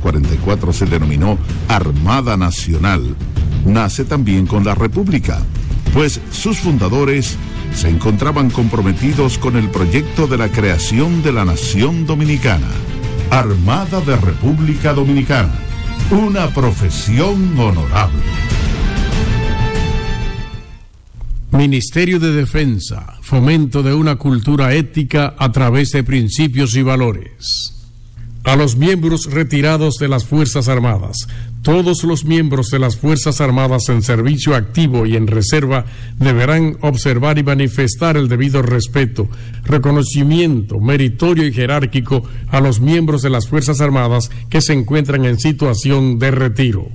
1944 se denominó Armada Nacional, nace también con la República, pues sus fundadores se encontraban comprometidos con el proyecto de la creación de la Nación Dominicana. Armada de República Dominicana, una profesión honorable. Ministerio de Defensa, fomento de una cultura ética a través de principios y valores. A los miembros retirados de las Fuerzas Armadas, todos los miembros de las Fuerzas Armadas en servicio activo y en reserva deberán observar y manifestar el debido respeto, reconocimiento meritorio y jerárquico a los miembros de las Fuerzas Armadas que se encuentran en situación de retiro.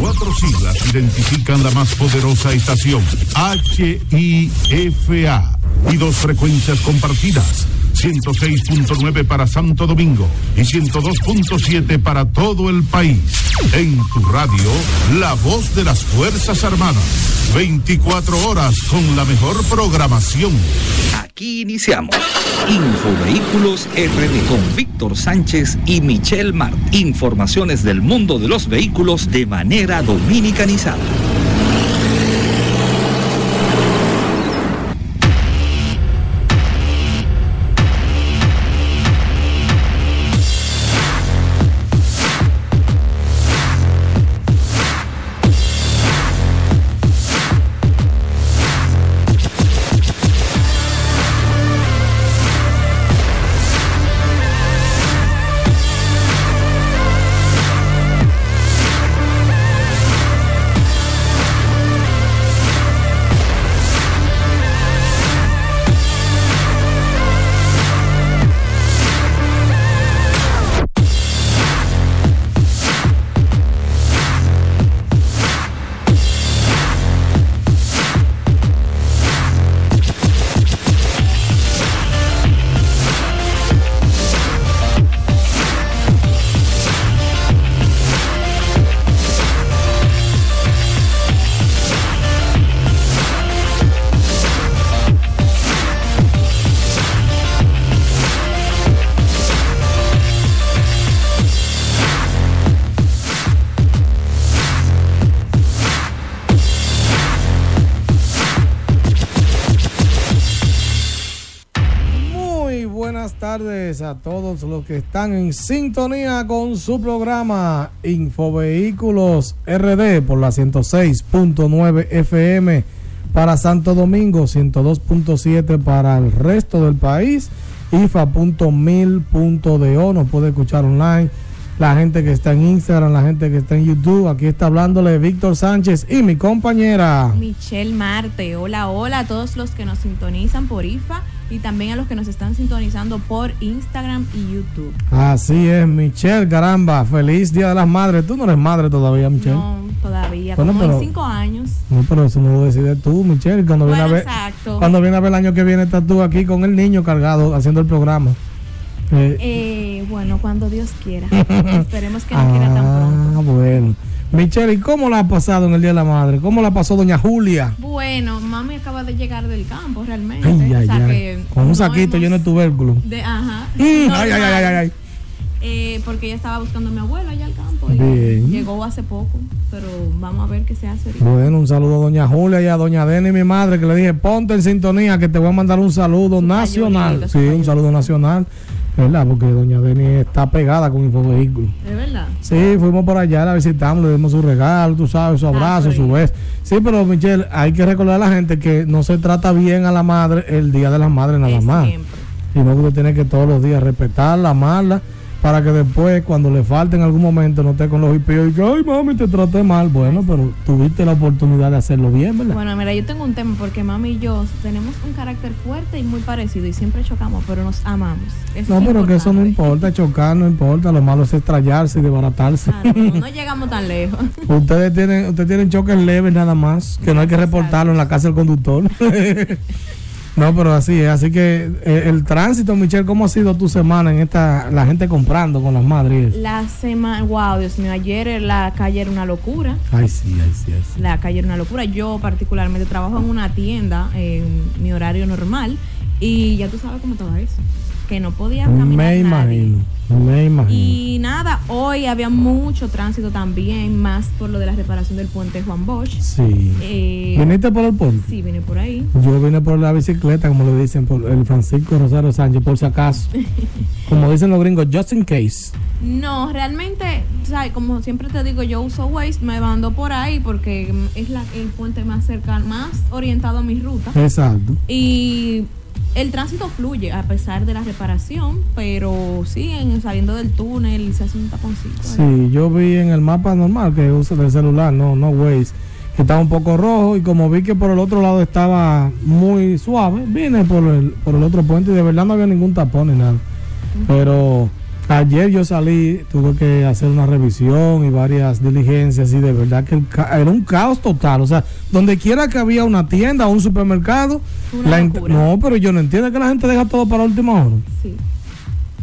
Cuatro siglas identifican la más poderosa estación, HIFA, y dos frecuencias compartidas. 106.9 para Santo Domingo y 102.7 para todo el país. En tu radio, la voz de las Fuerzas Armadas. 24 horas con la mejor programación. Aquí iniciamos. Infovehículos RD con Víctor Sánchez y Michelle Mart. Informaciones del mundo de los vehículos de manera dominicanizada. A todos los que están en sintonía con su programa Infovehículos RD por la 106.9 FM para Santo Domingo, 102.7 para el resto del país, IFA.mil.do, nos puede escuchar online. La gente que está en Instagram, la gente que está en YouTube, aquí está hablándole Víctor Sánchez y mi compañera. Michelle Marte, hola, hola a todos los que nos sintonizan por IFA y también a los que nos están sintonizando por Instagram y YouTube. Así es, Michelle, caramba, feliz Día de las Madres. Tú no eres madre todavía, Michelle. No, todavía, Bueno, como pero- en cinco años. No, pero eso no lo decides tú, Michelle. Cuando viene Bueno, a ver, exacto. cuando viene a ver el año que viene, estás tú aquí con el niño cargado haciendo el programa. Eh, Eh, bueno, cuando Dios quiera. Esperemos que no quiera tan pronto. ah, bueno. Michelle, ¿y cómo la ha pasado en el Día de la Madre? ¿Cómo la pasó doña Julia? Bueno, mami acaba de llegar del campo realmente. Ay, ay, o sea ay. que Con un saquito lleno de tubérculos. de, ajá. Mm, ay, ay, ay, ay, ay. Eh, porque ella estaba buscando a mi abuela allá al campo y Bien. llegó hace poco, pero vamos a ver qué se hace ahorita. Bueno, un saludo a doña Julia y a doña Deni, mi madre, que le dije, ponte en sintonía, que te voy a mandar un saludo nacional. Sí, un saludo nacional, ¿verdad? Porque doña Deni está pegada con Infovehículos. ¿Es verdad? Sí, fuimos por allá, la visitamos, le dimos su regalo, tú sabes, su abrazo, sí. su beso. Sí, pero Michelle, hay que recordar a la gente que no se trata bien a la madre el Día de las Madres nada Es más. siempre. Sino que usted tiene que todos los días respetarla, amarla, para que después, cuando le falte en algún momento, no esté con los hippios y que, ay, mami, te traté mal. Bueno, pero tuviste la oportunidad de hacerlo bien, ¿verdad? Bueno, mira, yo tengo un tema porque mami y yo tenemos un carácter fuerte y muy parecido y siempre chocamos, pero nos amamos. Eso no, pero que eso no importa, chocar no importa, lo malo es estrellarse y desbaratarse. Claro, no, no llegamos tan lejos. Ustedes tienen, ustedes tienen choques leves nada más, que no hay que reportarlo en la casa del conductor. no, pero así es. Así que eh, el tránsito, Michelle, ¿cómo ha sido tu semana en esta, la gente comprando con las madres? La semana, wow, Dios mío, ayer la calle era una locura. Ay, sí, ay, sí, ay, sí. La calle era una locura. Yo particularmente trabajo en una tienda en mi horario normal y ya tú sabes cómo estaba eso. Que no podía caminar. Me nadie. imagino, me imagino. Y nada, hoy había mucho tránsito también, más por lo de la reparación del puente Juan Bosch. Sí. Eh, ¿Viniste por el puente? sí, vine por ahí. Yo vine por la bicicleta, como le dicen, por el Francisco Rosario Sánchez, por si acaso. como dicen los gringos, just in case. No, realmente, ¿sabes? como siempre te digo, yo uso Waze, me mando por ahí porque es la, el puente más cercano, más orientado a mi ruta. Exacto. Y el tránsito fluye a pesar de la reparación, pero sí, en, saliendo del túnel se hace un taponcito. Sí, yo vi en el mapa normal que uso del celular, no, no Waze, que estaba un poco rojo y como vi que por el otro lado estaba muy suave, vine por el, por el otro puente y de verdad no había ningún tapón ni nada. Pero ayer yo salí, tuve que hacer una revisión y varias diligencias y de verdad que el ca- era un caos total. O sea, donde quiera que había una tienda o un supermercado, la no, pero yo no entiendo que la gente deja todo para última hora. Sí.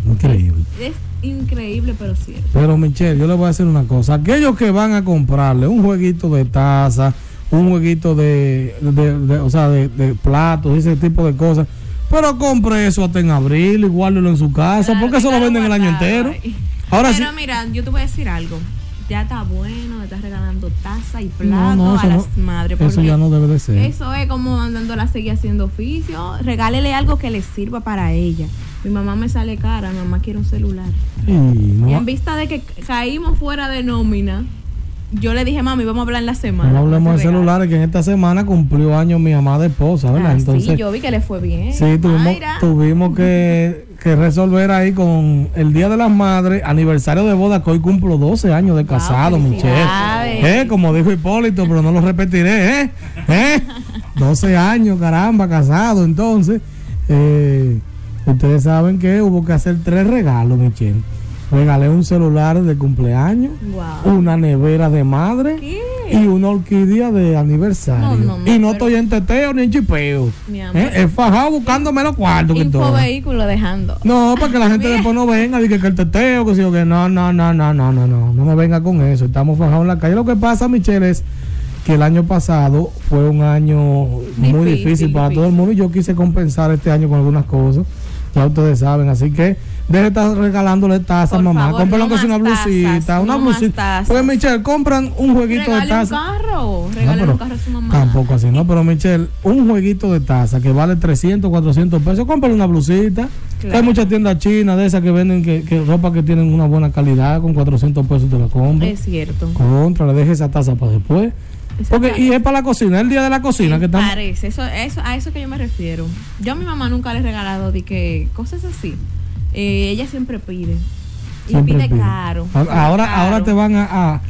Increíble. Es increíble, pero cierto. Pero Michelle, yo le voy a decir una cosa. Aquellos que van a comprarle un jueguito de taza, un jueguito de, de- de- o sea, de, de platos, ese tipo de cosas. Pero compre eso hasta en abril y guárdelo en su casa, Claro, porque eso lo venden el año entero. ahí. Ahora Pero sí. mira, yo te voy a decir algo. Ya está bueno, me estás regalando taza y plato No, no, a las no- madres. Eso ya no debe de ser. Eso es como andando a seguir haciendo oficio. Regálele algo que le sirva para ella. Mi mamá me sale cara, mi mamá quiere un celular. Y en vista de que caímos fuera de nómina, yo le dije, mami, vamos a hablar en la semana. no hablemos de celulares, que en esta semana cumplió años mi amada esposa, ¿verdad? Ah, Entonces, sí, yo vi que le fue bien. Sí, tuvimos, Mayra. tuvimos que, que resolver ahí con el Día de las Madres, aniversario de boda, que hoy cumplo 12 años de casado, Michelle. felicidades. Eh, como dijo Hipólito, pero no lo repetiré, ¿eh? ¿Eh? 12 años, caramba, casado. Entonces, eh, ustedes saben que hubo que hacer tres regalos, Michelle. Regalé un celular de cumpleaños, Wow. una nevera de madre ¿Qué? y una orquídea de aniversario. No, no, no, y no estoy en teteo ni en chipeo. ¿Eh? He fajado buscándome los cuartos que todo. Infovehículo dejando. No, para que la gente después no venga, diga que el teteo, que si o que no, no, no, no, no, no, no, no me venga con eso. Estamos fajados en la calle. Lo que pasa, Michelle, es que el año pasado fue un año muy Difícil, difícil para todo el mundo y yo quise compensar este año con algunas cosas. Ya ustedes saben, así que deje de estar regalándole tazas, Por mamá. favor, Compren no una blusita, tazas, una no blusita. Pues Michelle, compran un jueguito de Regale un taza. carro. No, pero un carro a su mamá. Tampoco así, ¿no? Pero Michelle, un jueguito de taza que vale 300, 400 pesos, cómprale una blusita. Que Hay muchas tiendas chinas de esas que venden que, que ropa que tienen una buena calidad, con 400 pesos te la compras. Es cierto. Contra, le deje esa taza para después. Porque, y es para la cocina, el día de la cocina que Me estamos. Parece, eso, eso, a eso que yo me refiero. Yo a mi mamá nunca le he regalado de que cosas así. Eh, ella siempre pide. Y Siempre pide pide. caro. Ahora, caro. ahora te van a, a-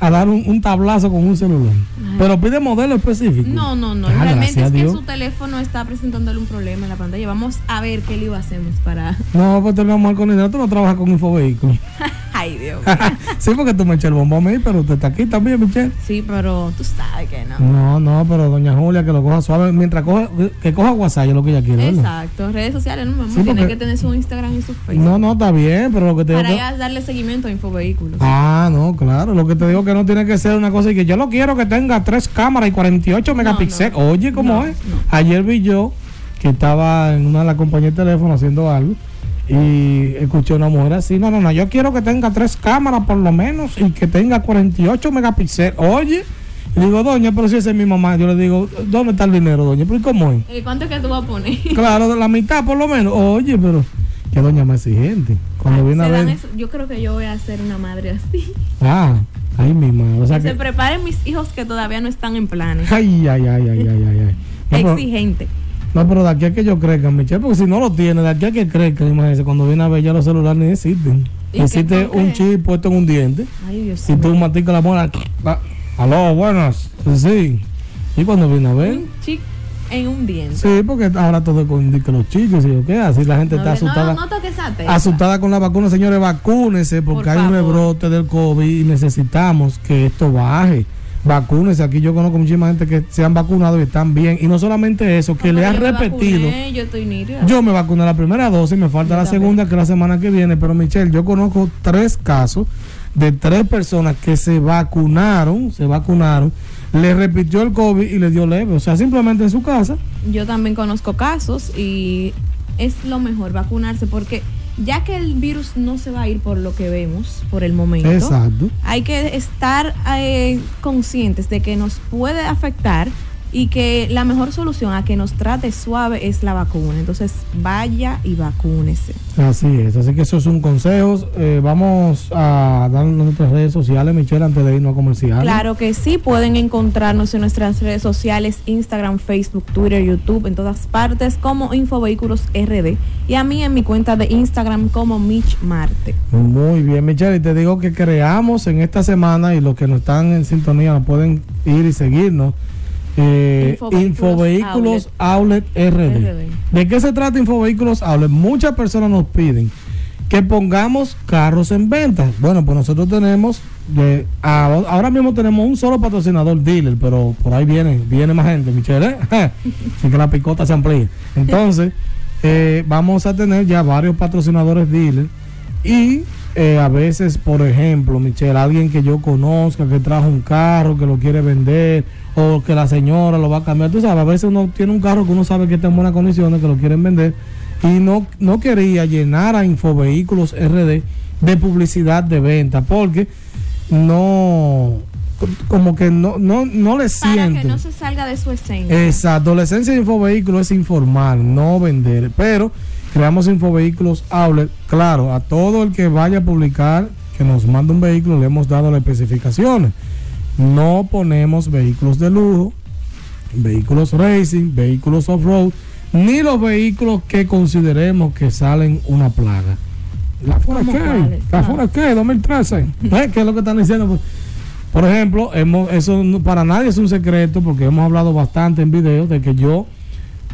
a dar un, un tablazo con un celular. Pero pide modelo específico. No, no, no. Ah, Realmente es que su teléfono está presentándole un problema en la pantalla. Vamos a ver qué lío hacemos para. No, pues te lo vamos a con dinero. Tú no trabajas con Infovehículos. Ay, Dios mío. sí, porque tú me eché el bombón a mí, pero usted está aquí también, Michelle. Sí, pero tú sabes que no. No, no, pero doña Julia que lo coja suave mientras coja, que coja WhatsApp, es lo que ella quiere. ¿verdad? Exacto. Redes sociales, no, mi amor. Sí, Tiene que tener su Instagram y su Facebook. No, no, está bien, pero lo que te digo para que- ya darle seguimiento a Infovehículos. Ah, no, claro, lo que te digo que no tiene que ser una cosa y que yo lo quiero que tenga tres cámaras y 48 megapíxeles. no. Oye, ¿cómo No, es? Ayer vi yo que estaba en una de las compañías de teléfono haciendo algo y escuché a una mujer así, no, no, no, yo quiero que tenga tres cámaras por lo menos y que tenga 48 megapíxeles. Oye, y digo, doña, pero si esa es mi mamá, yo le digo, ¿dónde está el dinero, doña? ¿Pero y cómo es? Eh, ¿Cuánto es que tú vas a poner? Claro, de la mitad por lo menos. Oye, pero que doña más exigente. Cuando viene a ver. eso. Yo creo que yo voy a ser una madre así. Ah, ay, mi madre. O sea Que se preparen mis hijos que todavía no están en planes. Ay, ay, ay, ay, ay, ay. ay. No, pero, Exigente. no, pero de aquí a que yo crezca, Michelle, porque si no lo tiene, de aquí a que crezca, imagínese, cuando viene a ver ya los celulares ni existen. ¿Y qué Existe un chip puesto en un diente Ay, Dios y tú mío. maticas la muela. ah, Aló, buenas. Sí. Y cuando viene a ver. Un en un diente. Sí, porque ahora todo con que los chicos y qué, así la gente No, está no, asustada. no tecla. asustada con la vacuna, señores, vacúnense porque Por hay un rebrote del COVID y necesitamos que esto baje. Vacúnense, aquí yo conozco muchísima gente que se han vacunado y están bien. Y no solamente eso, que No, le han repetido. vacuné, yo estoy nítida. Yo me vacuné la primera dosis, me falta Yo la también. segunda, que la semana que viene. Pero Michelle, yo conozco tres casos de tres personas que se vacunaron, se vacunaron, le repitió el COVID y le dio leve. O sea, simplemente en su casa. Yo también conozco casos y es lo mejor vacunarse porque ya que el virus no se va a ir por lo que vemos por el momento, Exacto. hay que estar eh, conscientes de que nos puede afectar y que la mejor solución a que nos trate suave es la vacuna. Entonces vaya y vacúnese. Así es, así que eso es un consejo. Eh, vamos a dar nuestras redes sociales, Michelle, antes de irnos a comercial. Claro que sí, pueden encontrarnos en nuestras redes sociales, Instagram, Facebook, Twitter, YouTube, en todas partes como Infovehículos RD. Y a mí en mi cuenta de Instagram como Mitch Marte. Muy bien, Michelle, y te digo que creamos en esta semana y los que no están en sintonía pueden ir y seguirnos. Eh, Infovehículos Infovehículos Outlet, RD. RD. ¿De qué se trata Infovehículos Outlet? Muchas personas nos piden que pongamos carros en venta. Bueno, pues nosotros tenemos, de, a- ahora mismo tenemos un solo patrocinador dealer, pero por ahí viene, viene más gente, Michelle. ¿eh? Así que la picota se amplía. Entonces, eh, vamos a tener ya varios patrocinadores dealer y eh, a veces, por ejemplo, Michelle, alguien que yo conozca que trajo un carro que lo quiere vender o que la señora lo va a cambiar. Tú sabes, a veces uno tiene un carro que uno sabe que está en buenas condiciones, que lo quieren vender y no, no quería llenar a Infovehículos RD de publicidad de venta porque no, como que no, no, no le Para sienten. que no se salga de su esencia. Exacto, la esencia de Infovehículos es informar, no vender. Pero creamos Infovehículos Outlet, claro, a todo el que vaya a publicar, que nos manda un vehículo, le hemos dado las especificaciones. No ponemos vehículos de lujo, vehículos racing, vehículos off-road, ni los vehículos que consideremos que salen una plaga. ¿La fuera ¿Cómo qué? cuáles? ¿La fuera qué? 2013. ¿Eh? ¿Qué es lo que están diciendo? Pues, por ejemplo, hemos, eso no- para nadie es un secreto porque hemos hablado bastante en videos de que yo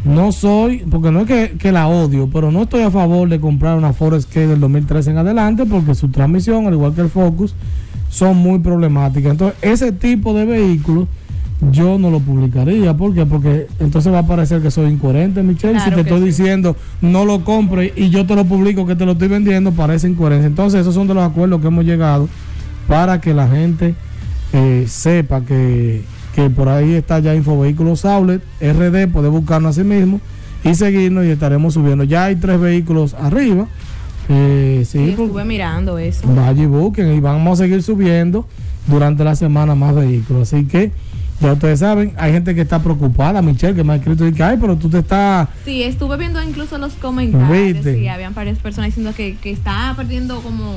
no soy, porque no es que, que la odio, pero no estoy a favor de comprar una Forest K del 2013 en adelante porque su transmisión, al igual que el Focus, son muy problemáticas. Entonces, ese tipo de vehículos yo no lo publicaría. ¿Por qué? Porque entonces va a parecer que soy incoherente, Michelle. Claro si te estoy sí. diciendo no lo compre y yo te lo publico que te lo estoy vendiendo, parece incoherencia. Entonces, esos son de los acuerdos que hemos llegado para que la gente eh, sepa que, que por ahí está ya Infovehículos Outlet, RD, puede buscarnos a sí mismo y seguirnos y estaremos subiendo. Ya hay tres vehículos arriba. Eh, sí, Sí, pues, estuve mirando eso. vaya y busquen y vamos a seguir subiendo durante la semana más vehículos. Así que ya ustedes saben, hay gente que está preocupada, Michelle, que me ha escrito y que, ay, pero tú te estás... Sí, estuve viendo incluso los comentarios Viste. y habían varias personas diciendo que, que está perdiendo como...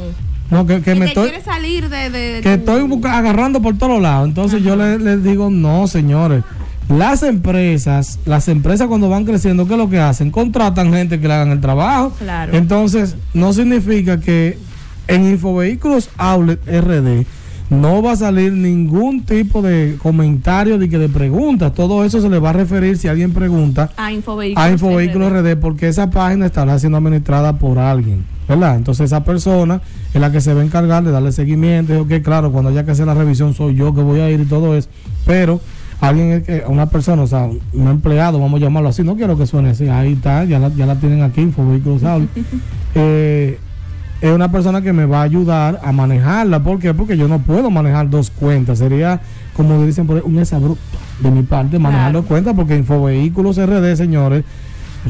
No, que, que Que, me estoy... quiere salir de... de que tu- estoy agarrando por todos lados. Entonces yo les, les digo, no, señores. Las empresas, las empresas cuando van creciendo, ¿qué es lo que hacen? Contratan gente que le hagan el trabajo. Claro. Entonces, no significa que en Infovehículos Outlet RD no va a salir ningún tipo de comentario de que de preguntas. Todo eso se le va a referir si alguien pregunta A Infovehículos. a Infovehículos RD. RD porque esa página estará siendo administrada por alguien, ¿verdad? Entonces esa persona es la que se va a encargar de darle seguimiento. Ok, claro, cuando haya que hacer la revisión soy yo que voy a ir y todo eso, pero alguien, es que- una persona, o sea, un empleado, vamos a llamarlo así, no quiero que suene así, ahí está, ya la, ya la tienen aquí, Infovehículos Outlet. Eh, es una persona que me va a ayudar a manejarla. ¿Por qué? Porque yo no puedo manejar dos cuentas. Sería, como dicen por ahí, un exabrupto de mi parte manejar Claro. dos cuentas, porque Infovehículos RD, señores,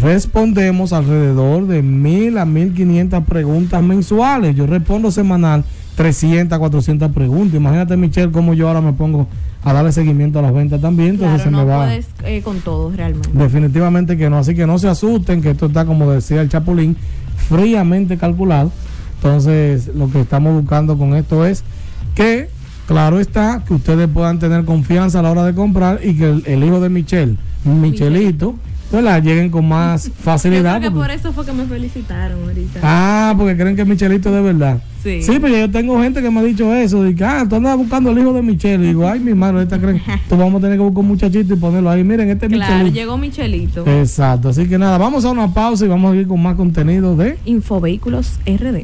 respondemos alrededor de mil a mil quinientas preguntas mensuales. Yo respondo semanal 300, 400 preguntas. Imagínate, Michelle, cómo yo ahora me pongo a darle seguimiento a las ventas también. Entonces Claro, se no me va. puedes eh, con todo realmente. Definitivamente que no, así que no se asusten, que esto está, como decía el Chapulín, fríamente calculado. Entonces, lo que estamos buscando con esto es que, claro está, que ustedes puedan tener confianza a la hora de comprar y que el, el hijo de Michelle, Michelito, ¿verdad? lleguen con más Yo facilidad. creo que porque- por eso fue que me felicitaron ahorita. Ah, porque creen que Michelito de verdad. Sí. pero yo tengo gente que me ha dicho eso. De que, ah, tú andas buscando el hijo de Michelle. Y digo, ay, mi madre, esta creen. Tú vamos a tener que buscar un muchachito y ponerlo ahí. Miren, este es claro, Michelito. llegó Michelito. Exacto, así que nada, vamos a una pausa y vamos a ir con más contenido de Infovehículos RD.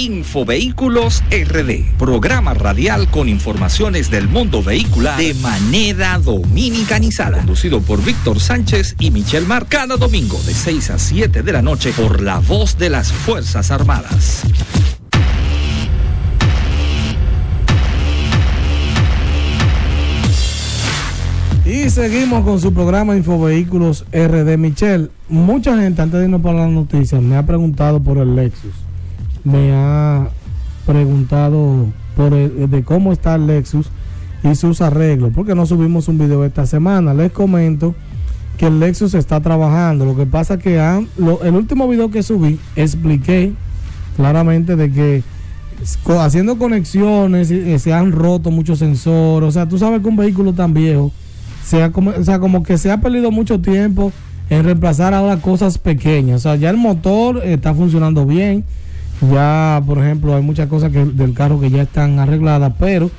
Infovehículos RD, programa radial con informaciones del mundo vehicular de manera dominicanizada, conducido por Víctor Sánchez y Michel Mar, cada domingo de 6 a 7 de la noche por la voz de las Fuerzas Armadas. Y seguimos con su programa Infovehículos RD. Michel, mucha gente antes de irnos para las noticias me ha preguntado por el Lexus me ha preguntado por de cómo está el Lexus y sus arreglos, porque no subimos un video esta semana. Les comento que el Lexus está trabajando. Lo que pasa que el último video que subí expliqué claramente de que haciendo conexiones eh, se han roto muchos sensores. O sea, tú sabes que un vehículo tan viejo, sea como, o sea, como que se ha perdido mucho tiempo en reemplazar ahora cosas pequeñas. O sea, ya el motor está funcionando bien ya, por ejemplo, hay muchas cosas que, del carro que ya están arregladas, pero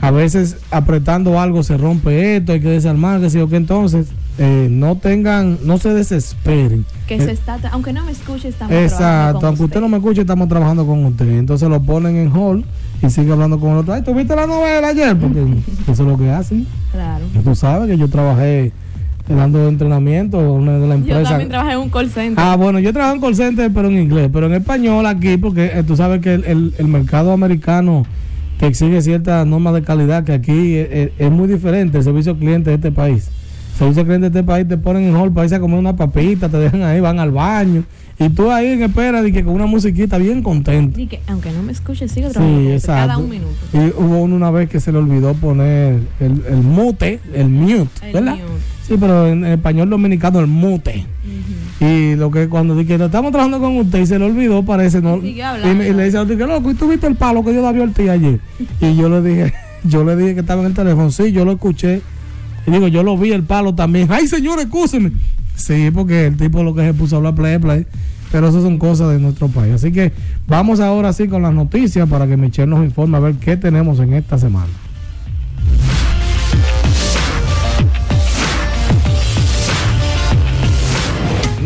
a veces apretando algo se rompe esto, hay que desarmar, que o que entonces eh, no tengan, no se desesperen. Que se eh, está, aunque no me escuche, estamos Exacto, aunque usted. no me escuche, estamos trabajando con usted. Entonces lo ponen en hall y sigue hablando con el otro. Ay, ¿tú viste la novela ayer? Porque eso es lo que hacen. Claro. Tú sabes que yo trabajé dando entrenamiento una de las empresas. Yo también trabajé en un call center. Ah, bueno, yo trabajo en call center, pero en inglés, pero en español aquí, porque eh, tú sabes que el, el, mercado americano te exige ciertas normas de calidad que aquí eh, eh, es, muy diferente el servicio al cliente de este país. El servicio al cliente de este país te ponen en hall irse a comer una papita, te dejan ahí, van al baño. Y tú ahí en espera de que con una musiquita bien contento. Y que aunque no me escuche, sigo trabajando cada un minuto. Y hubo una vez que se le olvidó poner el, el mute, el mute, ¿verdad? Sí, pero en, español dominicano el mute. Y lo que cuando dije, estamos trabajando con usted y se le olvidó, parece, ¿no? Y, le dice, que loco, ¿y tú viste el palo que yo le había ti ayer? y yo le dije, yo le dije que estaba en el teléfono, sí, yo lo escuché. Y digo, yo lo vi el palo también. Ay, señor, escúcheme. Sí, porque el tipo lo que se puso a hablar play, play. Pero eso son cosas de nuestro país. Así que vamos ahora sí con las noticias para que Michelle nos informe a ver qué tenemos en esta semana.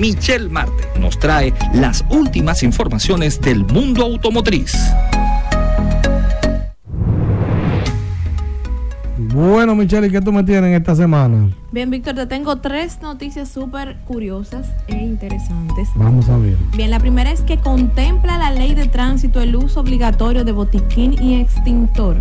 Michelle Marte nos trae las últimas informaciones del mundo automotriz. Bueno, Michelle, ¿y qué tú me tienes esta semana? Bien, Víctor, te tengo tres noticias súper curiosas e interesantes. Vamos a ver. Bien, la primera es que contempla la ley de tránsito el uso obligatorio de botiquín y extintor.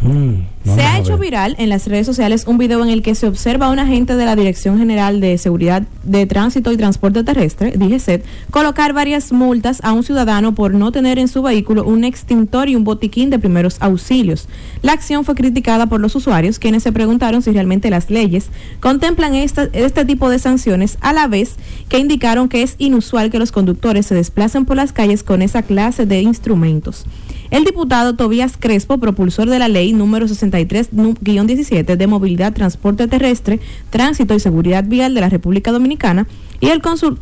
Mm, se ha hecho viral en las redes sociales un video en el que se observa a un agente de la Dirección General de Seguridad de Tránsito y Transporte Terrestre, DGCET, colocar varias multas a un ciudadano por no tener en su vehículo un extintor y un botiquín de primeros auxilios. La acción fue criticada por los usuarios, quienes se preguntaron si realmente las leyes contemplan este tipo de sanciones, a la vez que indicaron que es inusual que los conductores se desplacen por las calles con esa clase de instrumentos. El diputado Tobías Crespo, propulsor de la ley número 63-17 de movilidad, transporte terrestre, tránsito y seguridad vial de la República Dominicana, y el,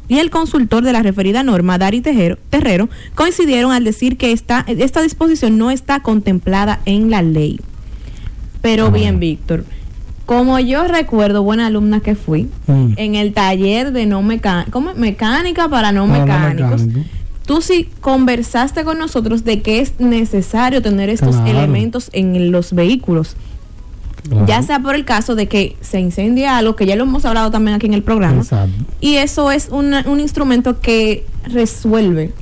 y el consultor de la referida norma, Dari Terrero, coincidieron al decir que esta, esta disposición no está contemplada en la ley. Pero bien, Víctor, como yo recuerdo, buena alumna que fui, mm. en el taller de no mecánica, mecánica para no mecánicos tú sí conversaste con nosotros de que es necesario tener estos elementos en los vehículos. Ya sea por el caso de que se incendia algo, que ya lo hemos hablado también aquí en el programa. Y eso es un instrumento que resuelve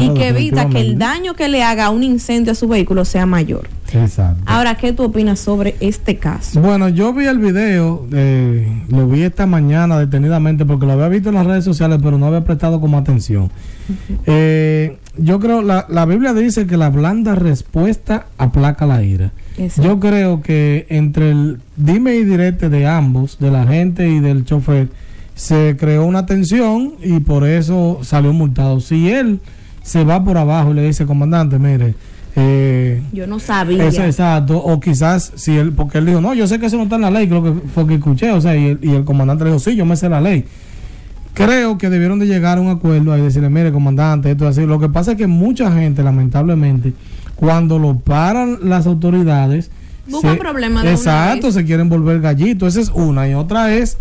y que evita que el daño que le haga un incendio a su vehículo sea mayor. Exacto. Ahora, ¿qué tú opinas sobre este caso? Bueno, yo vi el video, eh, lo vi esta mañana detenidamente porque lo había visto en las redes sociales, pero no había prestado como atención. Eh, yo creo, la, la Biblia dice que la blanda respuesta aplaca la ira. Yo creo que entre el dime y direte de ambos, de la gente y del chofer, se creó una tensión y por eso salió multado. Si él se va por abajo y le dice, comandante, mire, Eh, yo no sabía. exacto. O quizás, si él, porque él dijo, no, yo sé que eso no está en la ley, creo que fue que escuché, o sea, y el, y el comandante le dijo, sí, yo me sé la ley. Creo que debieron de llegar a un acuerdo y decirle, mire, comandante, esto es así. Lo que pasa es que mucha gente, lamentablemente, cuando lo paran las autoridades, Buscan problemas de Exacto, se quieren volver gallito. Esa es una. Y otra es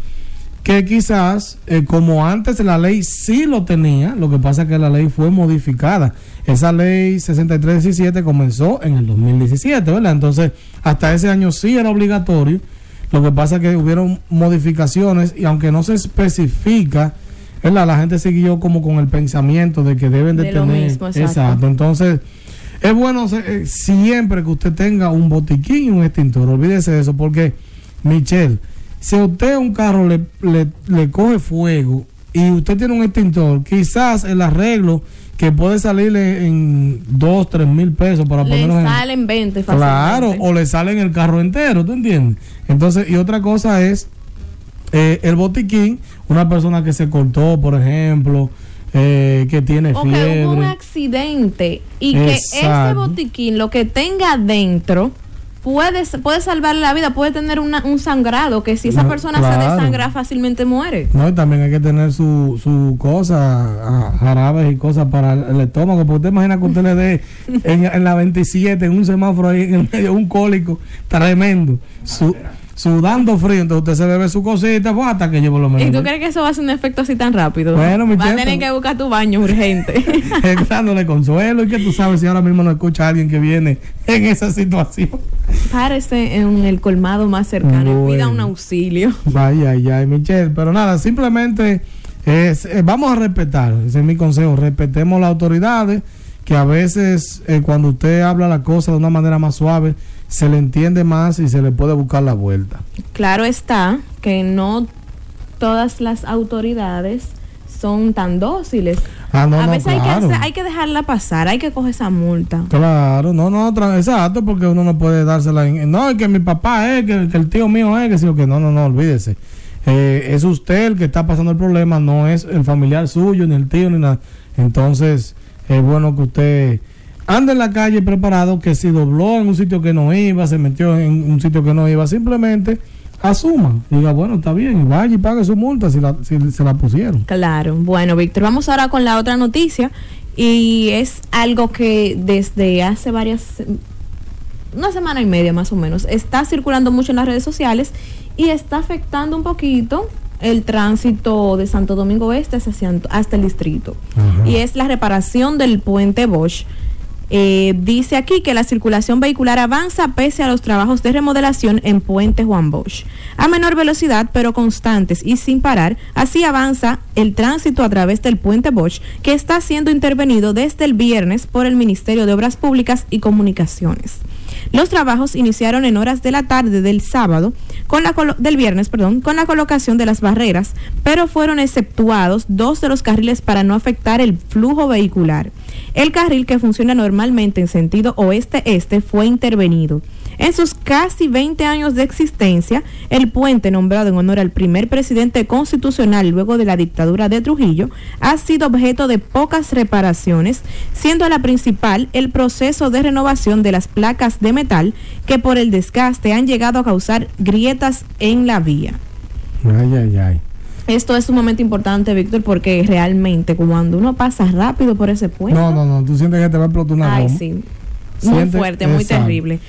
que quizás, eh, como antes la ley sí lo tenía, lo que pasa es que la ley fue modificada. Esa ley 6317 comenzó en el 2017, ¿verdad? Entonces, hasta ese año sí era obligatorio. Lo que pasa es que hubieron modificaciones y aunque no se especifica, ¿verdad? La gente siguió como con el pensamiento de que deben de, tener. exacto. Entonces, es bueno eh, siempre que usted tenga un botiquín y un extintor. Olvídese de eso, porque, Michelle, si a usted un carro le, le, coge fuego y usted tiene un extintor, quizás el arreglo que puede salirle en 2, 3 mil pesos para ponerlo en. salen 20 Claro, o le sale en el carro entero, ¿tú entiendes? Entonces, y otra cosa es eh, el botiquín, una persona que se cortó, por ejemplo eh, que tiene o que hubo un accidente y que ese botiquín, lo que tenga dentro, puede, puede salvar la vida, puede tener un sangrado, que si esa persona se desangra fácilmente muere. No, y también hay que tener su, su cosa, jarabes y cosas para el, estómago, porque usted imagina que usted le dé en, en, la 27, en un semáforo ahí, en medio, un cólico tremendo. Su, sudando frío, entonces usted se bebe su cosita, pues hasta que llevo lo menos. ¿Y tú crees que eso va a ser un efecto así tan rápido? Bueno, mi Va a tener que buscar tu baño urgente. Dándole consuelo y que tú sabes si ahora mismo no escucha a alguien que viene en esa situación. Párese en el colmado más cercano y pida un auxilio. Vaya, ya, Michelle. Pero nada, simplemente es, eh, vamos a respetar, ese es mi consejo, respetemos las autoridades, que a veces eh, cuando usted habla la cosa de una manera más suave, se le entiende más y se le puede buscar la vuelta. Claro está que no todas las autoridades son tan dóciles. Ah, a veces hay, que hay que dejarla pasar, hay que coger esa multa. Claro, no, no, exacto, porque uno no puede dársela. En, no, es que mi papá es, que, el tío mío es, que sí, que no, no, no, olvídese. Eh, es usted el que está pasando el problema, no es el familiar suyo, ni el tío, ni nada. Entonces, es bueno que usted anda en la calle preparado que si dobló en un sitio que no iba, se metió en un sitio que no iba, simplemente asuma, diga, bueno, está bien, y vaya y pague su multa si, si se la pusieron. Claro, bueno, Víctor, vamos ahora con la otra noticia y es algo que desde hace varias, una semana y media más o menos, está circulando mucho en las redes sociales y está afectando un poquito el tránsito de Santo Domingo Este hasta el distrito. Y es la reparación del puente Bosch eh, dice aquí que la circulación vehicular avanza pese a los trabajos de remodelación en Puente Juan Bosch. A menor velocidad, pero constantes y sin parar, así avanza el tránsito a través del Puente Bosch, que está siendo intervenido desde el viernes por el Ministerio de Obras Públicas y Comunicaciones. Los trabajos iniciaron en horas de la tarde del sábado, con la del viernes, perdón, con la colocación de las barreras, pero fueron exceptuados dos de los carriles para no afectar el flujo vehicular. El carril que funciona normalmente en sentido oeste-este fue intervenido. En sus casi 20 años de existencia, el puente, nombrado en honor al primer presidente constitucional luego de la dictadura de Trujillo, ha sido objeto de pocas reparaciones, siendo la principal el proceso de renovación de las placas de metal que por el desgaste han llegado a causar grietas en la vía. Ay, ay, ay. Esto es sumamente importante, Víctor, porque realmente cuando uno pasa rápido por ese puente. No, no, no, tú sientes que te va a explotar una Ay, sí. Muy fuerte, muy terrible.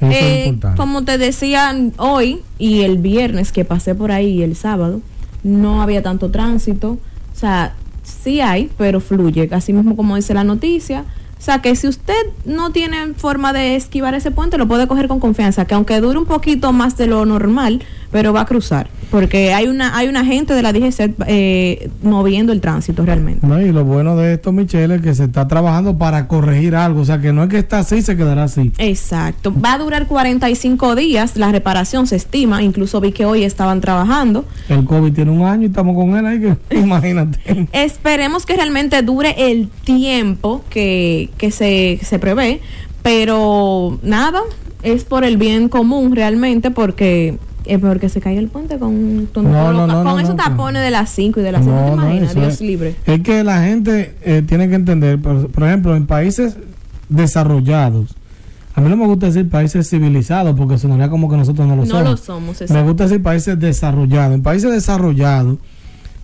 Eh, como te decía hoy y el viernes que pasé por ahí el sábado, no había tanto tránsito. O sea, sí hay, pero fluye. Así mismo como dice la noticia. O sea, que si usted no tiene forma de esquivar ese puente, lo puede coger con confianza. Que aunque dure un poquito más de lo normal, pero va a cruzar porque hay una hay una gente de la DGC eh, moviendo el tránsito realmente. No, y lo bueno de esto, Michelle, es que se está trabajando para corregir algo, o sea, que no es que está así, se quedará así. Exacto, va a durar 45 días, la reparación se estima, incluso vi que hoy estaban trabajando. El COVID tiene un año y estamos con él ahí, que imagínate. Esperemos que realmente dure el tiempo que, que se, se prevé, pero nada, es por el bien común realmente, porque es porque se cae el puente con, con esos tapones de las 5 y de las 6. ¿Te imaginas? Dios libre. Es que la gente eh, tiene que entender, por, ejemplo, en países desarrollados, a mí no me gusta decir países civilizados porque sonaría como que nosotros no lo No somos. lo somos, Me exacto. gusta decir países desarrollados. En países desarrollados,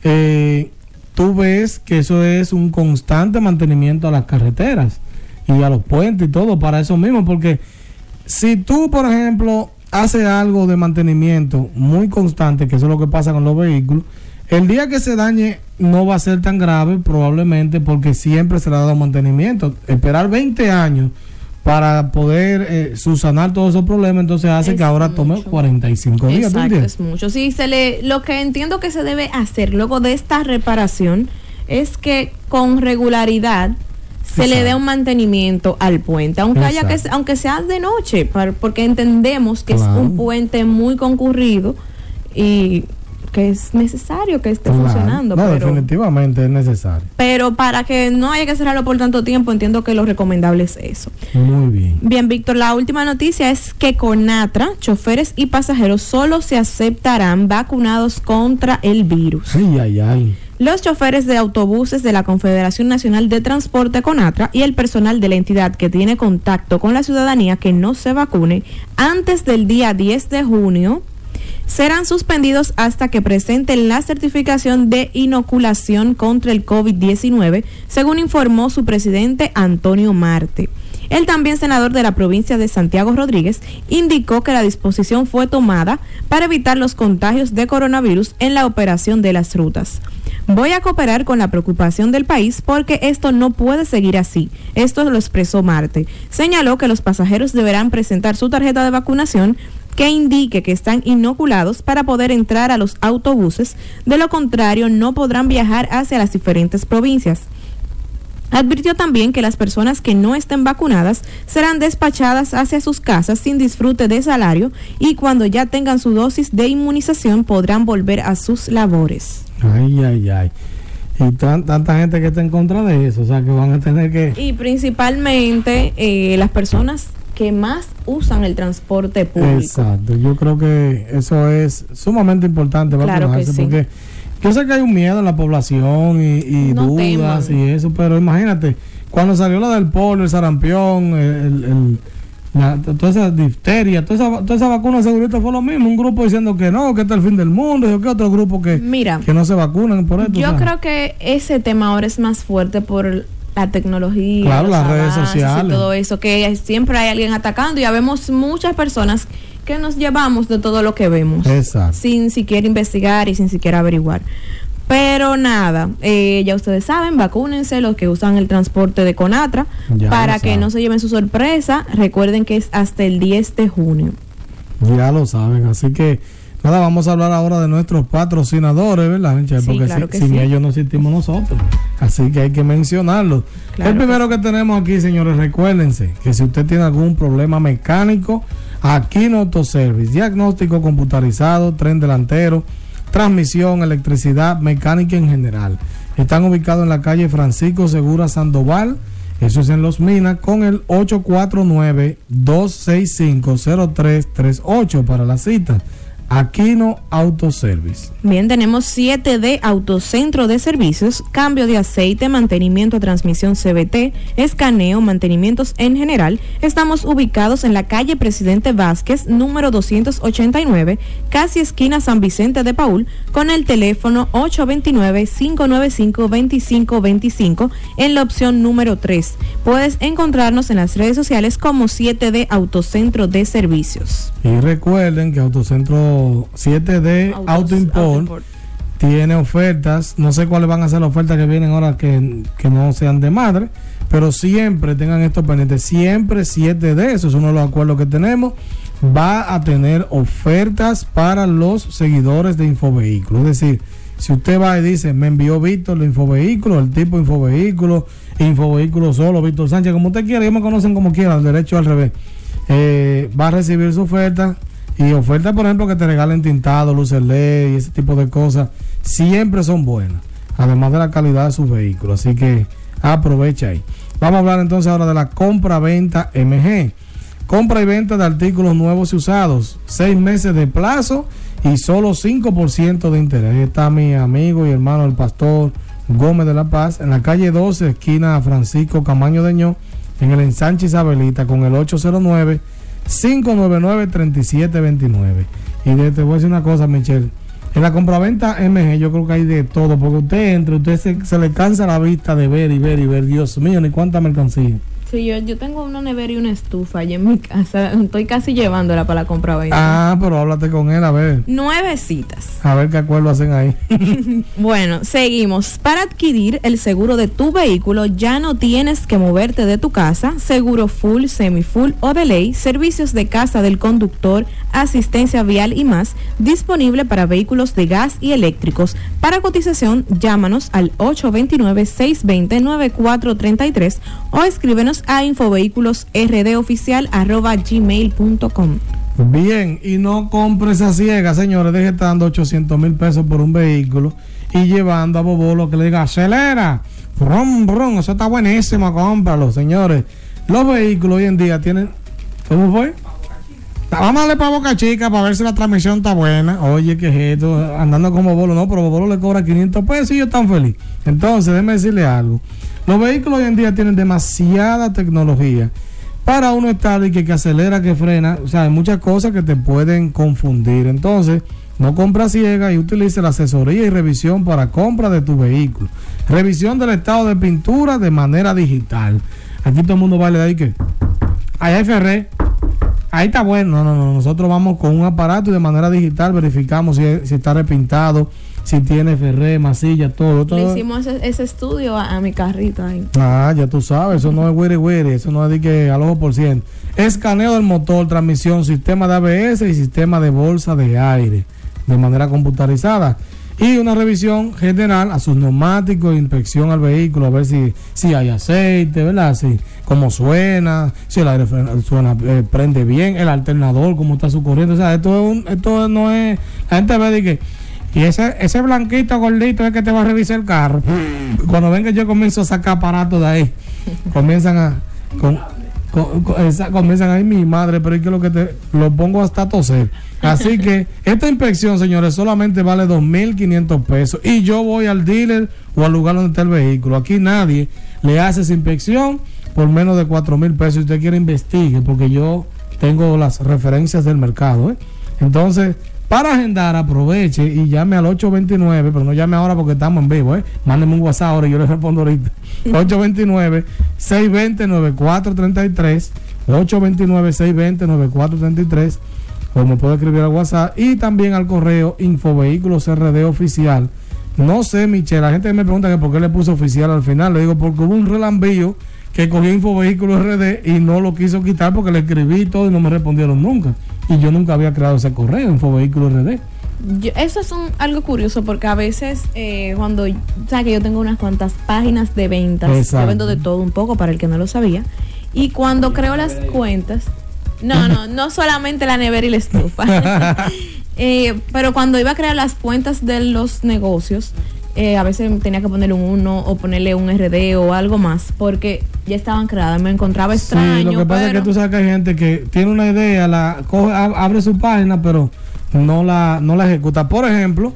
eh, tú ves que eso es un constante mantenimiento a las carreteras y a los puentes y todo para eso mismo. Porque si tú, por ejemplo, haces algo de mantenimiento muy constante, que eso es lo que pasa con los vehículos, el día que se dañe no va a ser tan grave probablemente porque siempre se le ha dado mantenimiento. Esperar 20 años para poder eh, subsanar todos esos problemas, entonces hace Es que ahora tome mucho. 45 días. ¿tú Exacto, es mucho. Sí, se le, lo que entiendo que se debe hacer luego de esta reparación es que con regularidad se le dé un mantenimiento al puente, aunque haya que aunque sea de noche, porque entendemos que Claro. es un puente muy concurrido y que es necesario que esté Claro. funcionando, No, pero definitivamente es necesario. pero para que no haya que cerrarlo por tanto tiempo, entiendo que lo recomendable es eso. Muy bien. Bien, Víctor, la última noticia es que Conatra, choferes y pasajeros solo se aceptarán vacunados contra el virus. Ay, ay, ay. Los choferes de autobuses de la Confederación Nacional de Transporte Conatra y el personal de la entidad que tiene contacto con la ciudadanía que no se vacune antes del día 10 de junio serán suspendidos hasta que presenten la certificación de inoculación contra el COVID-19, según informó su presidente Antonio Marte. El también senador de la provincia de Santiago Rodríguez indicó que la disposición fue tomada para evitar los contagios de coronavirus en la operación de las rutas. Voy a cooperar con la preocupación del país porque esto no puede seguir así. Esto lo expresó Marte. Señaló que los pasajeros deberán presentar su tarjeta de vacunación que indique que están inoculados para poder entrar a los autobuses. De lo contrario, no podrán viajar hacia las diferentes provincias. Advirtió también que las personas que no estén vacunadas serán despachadas hacia sus casas sin disfrute de salario y cuando ya tengan su dosis de inmunización podrán volver a sus labores. Ay, ay, ay. Y tan- tanta gente que está en contra de eso, o sea, que van a tener que... Y principalmente eh, las personas que más usan el transporte público. Exacto, yo creo que eso es sumamente importante Claro que vacunarse sí. porque yo sé que hay un miedo en la población y, y No dudas teman. y eso, pero imagínate, cuando salió la del polio, el sarampión, el, el- la- toda esa difteria, toda esa, toda esa vacuna segurito fue lo mismo, un grupo diciendo que no, que este es el fin del mundo, y que otro grupo que, Mira, que no se vacunan por esto. yo creo que ese tema ahora es más fuerte por la tecnología, Claro, las redes sociales. y todo eso, que siempre hay alguien atacando y ya vemos muchas personas que nos llevamos de todo lo que vemos. Exacto. sin siquiera investigar y sin siquiera averiguar. Pero nada, eh, ya ustedes saben, vacúnense los que usan el transporte de Conatra Ya para que no se lleven su sorpresa. Recuerden que es hasta el 10 de junio. Ya lo saben, así que nada, vamos a hablar ahora de nuestros patrocinadores, ¿verdad, Michelle? Sí, Porque claro si- que sin sí. ellos no existimos nosotros, así que hay que mencionarlos. Claro El que primero que, tenemos aquí, señores, recuérdense que si usted tiene algún problema mecánico, aquí en Autoservice, diagnóstico computarizado, tren delantero, transmisión, electricidad, mecánica en general. Están ubicados en la calle Francisco Segura Sandoval. Eso es en Los Minas con el 849-265-0338 para la cita. Aquino Autoservice. Bien, tenemos 7D Autocentro de Servicios, cambio de aceite, mantenimiento de transmisión CBT, escaneo, mantenimientos en general. Estamos ubicados en la calle Presidente Vázquez, número 289, casi esquina San Vicente de Paul, con el teléfono 829-595-2525 en la opción número 3. Puedes encontrarnos en las redes sociales como 7D Autocentro de Servicios. Y recuerden que Autocentro 7D Autos- Auto Import tiene ofertas. No sé cuáles van a ser las ofertas que vienen ahora que, que no sean de madre, pero siempre tengan esto pendiente. Siempre 7D, eso es uno de los acuerdos que tenemos. Va a tener ofertas para los seguidores de Infovehículos. Es decir, si usted va y dice, me envió Víctor de Infovehículos, el tipo Infovehículos, Infovehículos solo, Víctor Sánchez, como usted quiera, ellos me conocen como quiera, derecho al revés. Eh, va a recibir su oferta y ofertas, por ejemplo, que te regalen tintado, luces LED y ese tipo de cosas, siempre son buenas, además de la calidad de sus vehículos. Así que aprovecha ahí. Vamos a hablar entonces ahora de la compra-venta MG. Compra y venta de artículos nuevos y usados, seis meses de plazo y solo 5% de interés. Ahí está mi amigo y hermano el pastor Gómez de la Paz, en la calle 12, esquina Francisco Camaño Deñó, en el ensanche Isabelita con el 809-599-3729. Y te voy a decir una cosa, Michelle. En la compraventa MG yo creo que hay de todo, porque usted entra, usted se, se le cansa la vista de ver y ver y ver, Dios mío, ni cuánta mercancía. Sí, yo, yo tengo una nevera y una estufa allá en mi casa. Estoy casi llevándola para la compra Ah, pero háblate con él, a ver. Nueve citas. A ver qué acuerdo hacen ahí. bueno, seguimos. Para adquirir el seguro de tu vehículo ya no tienes que moverte de tu casa. Seguro full, semi full o de ley, servicios de casa del conductor, asistencia vial y más, disponible para vehículos de gas y eléctricos. Para cotización, llámanos al 829-620-9433 o escríbenos a infovehículosrdoficial.gmail.com Bien, y no compres a ciega, señores. Deje dando 800 mil pesos por un vehículo y llevando a Bobolo que le diga, acelera, brum, brum, eso está buenísimo, cómpralo, señores. Los vehículos hoy en día tienen, ¿cómo fue? Vamos a darle para Boca Chica para ver si la transmisión está buena. Oye, ¿qué es esto? Andando como Bolo, no, pero Bolo le cobra 500 pesos y yo tan feliz. Entonces, déjeme decirle algo. Los vehículos hoy en día tienen demasiada tecnología para uno estar y que, que acelera, que frena. O sea, hay muchas cosas que te pueden confundir. Entonces, no compra ciega y utilice la asesoría y revisión para compra de tu vehículo. Revisión del estado de pintura de manera digital. Aquí todo el mundo vale de ahí que. Ahí hay Ferré. Ahí está bueno. No, no, no. Nosotros vamos con un aparato y de manera digital verificamos si, si está repintado si tiene Ferré, masilla, todo. todo. Le hicimos ese, estudio a, mi carrito ahí. Ah, ya tú sabes, eso no es güere güere, eso no es de que al ojo por ciento. Escaneo del motor, transmisión, sistema de ABS y sistema de bolsa de aire de manera computarizada. Y una revisión general a sus neumáticos, inspección al vehículo, a ver si, si hay aceite, ¿verdad? Si, cómo suena, si el aire suena, eh, prende bien, el alternador, cómo está su corriente. O sea, esto, es esto no es. La gente ve de que y ese, ese blanquito gordito es que te va a revisar el carro. Cuando venga yo comienzo a sacar aparatos de ahí. Comienzan a... comienzan ahí mi madre, pero es que lo que te lo pongo hasta toser. Así que esta inspección, señores, solamente vale 2.500 pesos. Y yo voy al dealer o al lugar donde está el vehículo. Aquí nadie le hace esa inspección por menos de 4.000 pesos. Si usted quiere investigue, porque yo tengo las referencias del mercado. ¿eh? Entonces, para agendar, aproveche y llame al 829, pero no llame ahora porque estamos en vivo, ¿eh? Mándeme un WhatsApp ahora y yo le respondo ahorita. 829-620-9433. 829-620-9433. O me puede escribir al WhatsApp y también al correo Infovehículos RD Oficial. No sé, Michelle, la gente me pregunta que por qué le puse oficial al final. Le digo porque hubo un relambío que cogió Infovehículos RD y no lo quiso quitar porque le escribí todo y no me respondieron nunca. Y yo nunca había creado ese correo, Infovehículos RD. eso es un, algo curioso porque a veces eh, cuando, o sea que yo tengo unas cuantas páginas de ventas, yo vendo de todo un poco para el que no lo sabía, y cuando creo las cuentas, no, no, no solamente la nevera y la estufa, eh, pero cuando iba a crear las cuentas de los negocios, eh, a veces tenía que ponerle un 1 o ponerle un RD o algo más, porque ya estaban creadas. Me encontraba extraño. lo que pasa es que tú sabes que hay gente que tiene una idea, la abre su página, pero no la, no la ejecuta. Por ejemplo,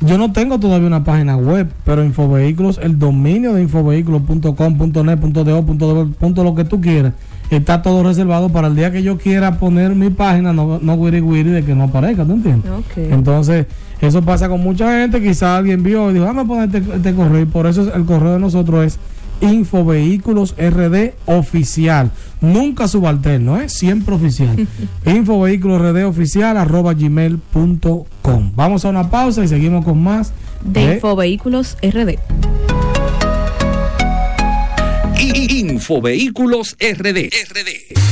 yo no tengo todavía una página web, pero Infovehículos, el dominio de infovehículos.com.net.do, punto lo que tú quieras, está todo reservado para el día que yo quiera poner mi página, no, no wiri wiri de que no aparezca, ¿tú entiendes? Entonces, eso pasa con mucha gente, quizá alguien vio y dijo, vamos a poner este, este, correo, y por eso el correo de nosotros es Infovehículos RD oficial. Nunca subalterno, ¿eh? siempre oficial. Infovehículos RD oficial arroba gmail.com. Vamos a una pausa y seguimos con más de, Infovehículos RD. Infovehículos RD. RD.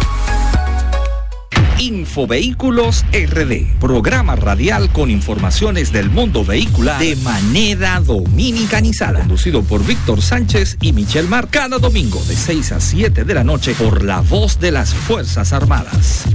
Infovehículos RD, programa radial con informaciones del mundo vehicular de manera dominicanizada, conducido por Víctor Sánchez y Michelle Mar, cada domingo de 6 a 7 de la noche por la voz de las Fuerzas Armadas.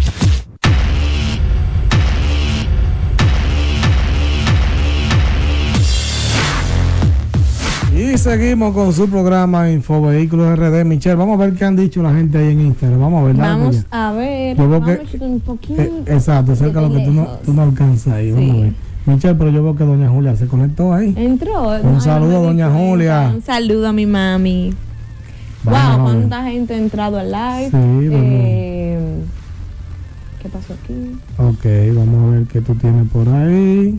Y seguimos con su programa Infovehículos RD. Michelle, vamos a ver qué han dicho la gente ahí en Instagram. Vamos a ver. Vamos a ver. Yo veo vamos que- un poquito. Eh, exacto, cerca de lo que tú no, tú no alcanzas ahí. Vamos Sí. a ver. Michelle, pero yo veo que doña Julia se conectó ahí. Entró. Un saludo, doña. Julia. Un saludo a mi mami. Vamos wow, cuánta gente ha entrado al live. Sí, vamos. Eh, ¿Qué pasó aquí? Ok, vamos a ver qué tú tienes por ahí.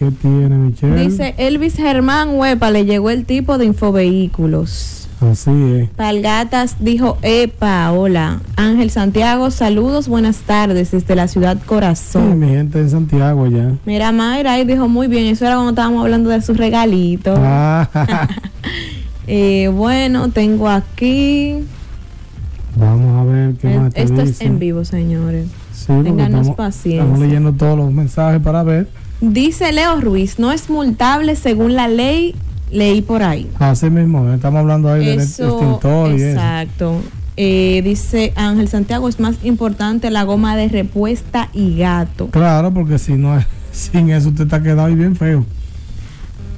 Qué tiene Michelle. Dice Elvis Germán Huepa, le llegó el tipo de infovehículos. Así es. Palgatas dijo, epa, hola. Ángel Santiago, saludos, buenas tardes desde la ciudad Sí, Corazón. mi gente en Santiago ya. Mira, Mayra ahí dijo muy bien, eso era cuando estábamos hablando de sus regalitos. Ah, Eh, bueno, tengo aquí. vamos a ver qué más te Esto es en vivo, señores. Sí, Ténganos estamos, paciencia. estamos leyendo todos los mensajes para ver. Dice Leo Ruiz, no es multable según la ley, leí por ahí. Así mismo, estamos hablando ahí del extintor y eso. exacto. Eh, dice Ángel Santiago, es más importante la goma de repuesta y gato. Claro, porque si no, sin eso usted está quedado ahí bien feo.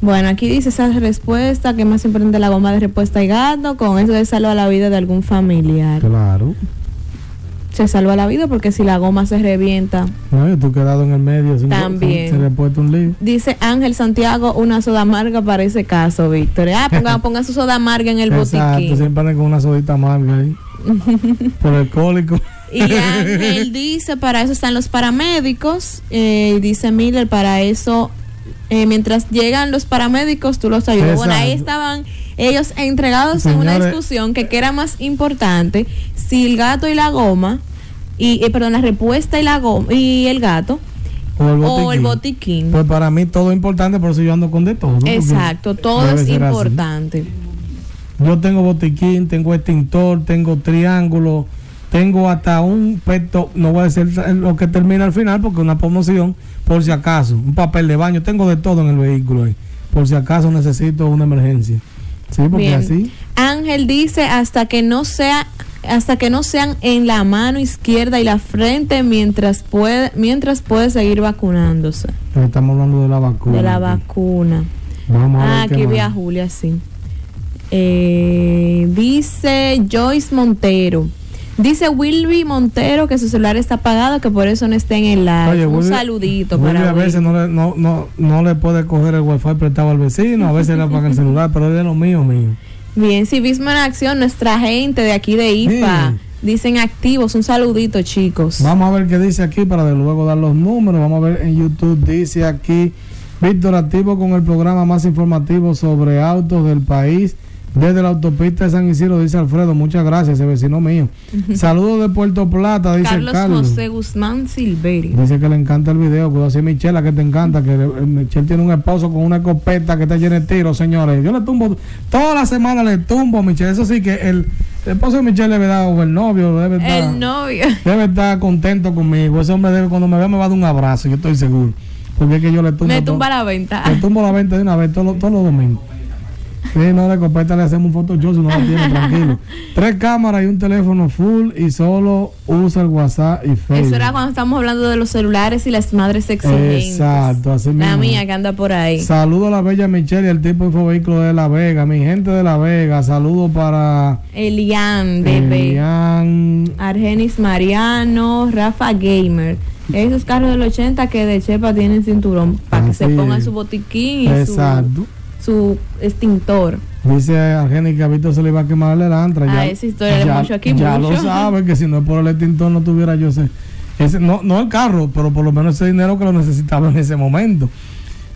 Bueno, aquí dice esa respuesta, que es más importante la goma de repuesta y gato, con eso se salva la vida de algún familiar. Claro. Se salva la vida porque si la goma se revienta. No, tú quedado en el medio. sin- También. Se le puesto un lío. Dice Ángel Santiago, una soda amarga para ese caso, Víctor. Ah, ponga, ponga su soda amarga en el Exacto, botiquín. siempre andan con una sodita amarga ahí. por el cólico. Y Ángel dice, para eso están los paramédicos. Eh, dice Miller, para eso, eh, mientras llegan los paramédicos, tú los ayudas. Bueno, ahí estaban ellos entregados en una discusión que qué era más importante, si el gato y la goma, y eh, perdón, la respuesta y la goma y el gato, O el botiquín. o el botiquín. Pues para mí todo es importante, por eso yo ando con de todo. Exacto, todo es así. importante. Yo tengo botiquín, tengo extintor, tengo triángulo, tengo hasta un peto, no voy a decir lo que termina al final porque una promoción, por si acaso, un papel de baño, tengo de todo en el vehículo ahí, por si acaso necesito una emergencia. Sí, porque Bien. así. Ángel dice hasta que no sea hasta que no sean en la mano izquierda y la frente mientras puede mientras puede seguir vacunándose pero estamos hablando de la vacuna. de la aquí. vacuna. Vamos a Ah, ver aquí vi a Julia sí. Eh, dice Joyce Montero. Dice Wilby Montero que su celular está apagado, que por eso no está en el live. Oye, Un Wilby- saludito Wilby para a veces no le, no, no, no le puede coger el wifi prestado al vecino, a veces le apaga el celular, pero es de lo mío, mío. Bien, civismo en acción, nuestra gente de aquí de IFA. Sí. Dicen activos, un saludito, chicos. Vamos a ver qué dice aquí para de luego dar los números. Vamos a ver en YouTube. Dice aquí Víctor activo con el programa más informativo sobre autos del país. Desde la autopista de San Isidro, dice Alfredo. Muchas gracias, ese vecino mío. Saludos de Puerto Plata, dice Carlos, Carlos. José Guzmán Silverio. Dice que le encanta el video. Cuidado, si Michelle, que te encanta. Que le- Michelle tiene un esposo con una escopeta que está llena de tiros, señores. Yo le tumbo, toda la semana le tumbo a Michelle. Eso sí que el, el esposo de Michelle debe dar, o el novio, debe estar. El novio. Debe estar contento conmigo. Ese hombre debe, cuando me vea me va a dar un abrazo, yo estoy seguro. Porque es que yo le tumbo. Me todo- tumba la venta. Le tumbo la venta de una vez todos los, todos los domingos. Sí, no, de copeta le hacemos un Photoshop si no la tiene, tranquilo. Tres cámaras y un teléfono full y solo usa el WhatsApp y Facebook. Eso era cuando estamos hablando de los celulares y las madres exigentes. Exacto, así La mismo. mía que anda por ahí. Saludo a la bella Michelle y al tipo Infovehículo de La Vega, mi gente de La Vega. Saludo para Elian, bebé. Elian. Argenis Mariano, Rafa Gamer. Esos carros del 80 que de Chepa tienen cinturón para que se pongan su botiquín y Exacto. su, su extintor. Dice Argenis que a Víctor se le iba a quemar el elantra. Ah, ya, esa historia ya, hemos hecho aquí ya mucho. lo sabe, que si no es por el extintor no tuviera yo ese, ese no, no el carro, pero por lo menos ese dinero que lo necesitaba en ese momento.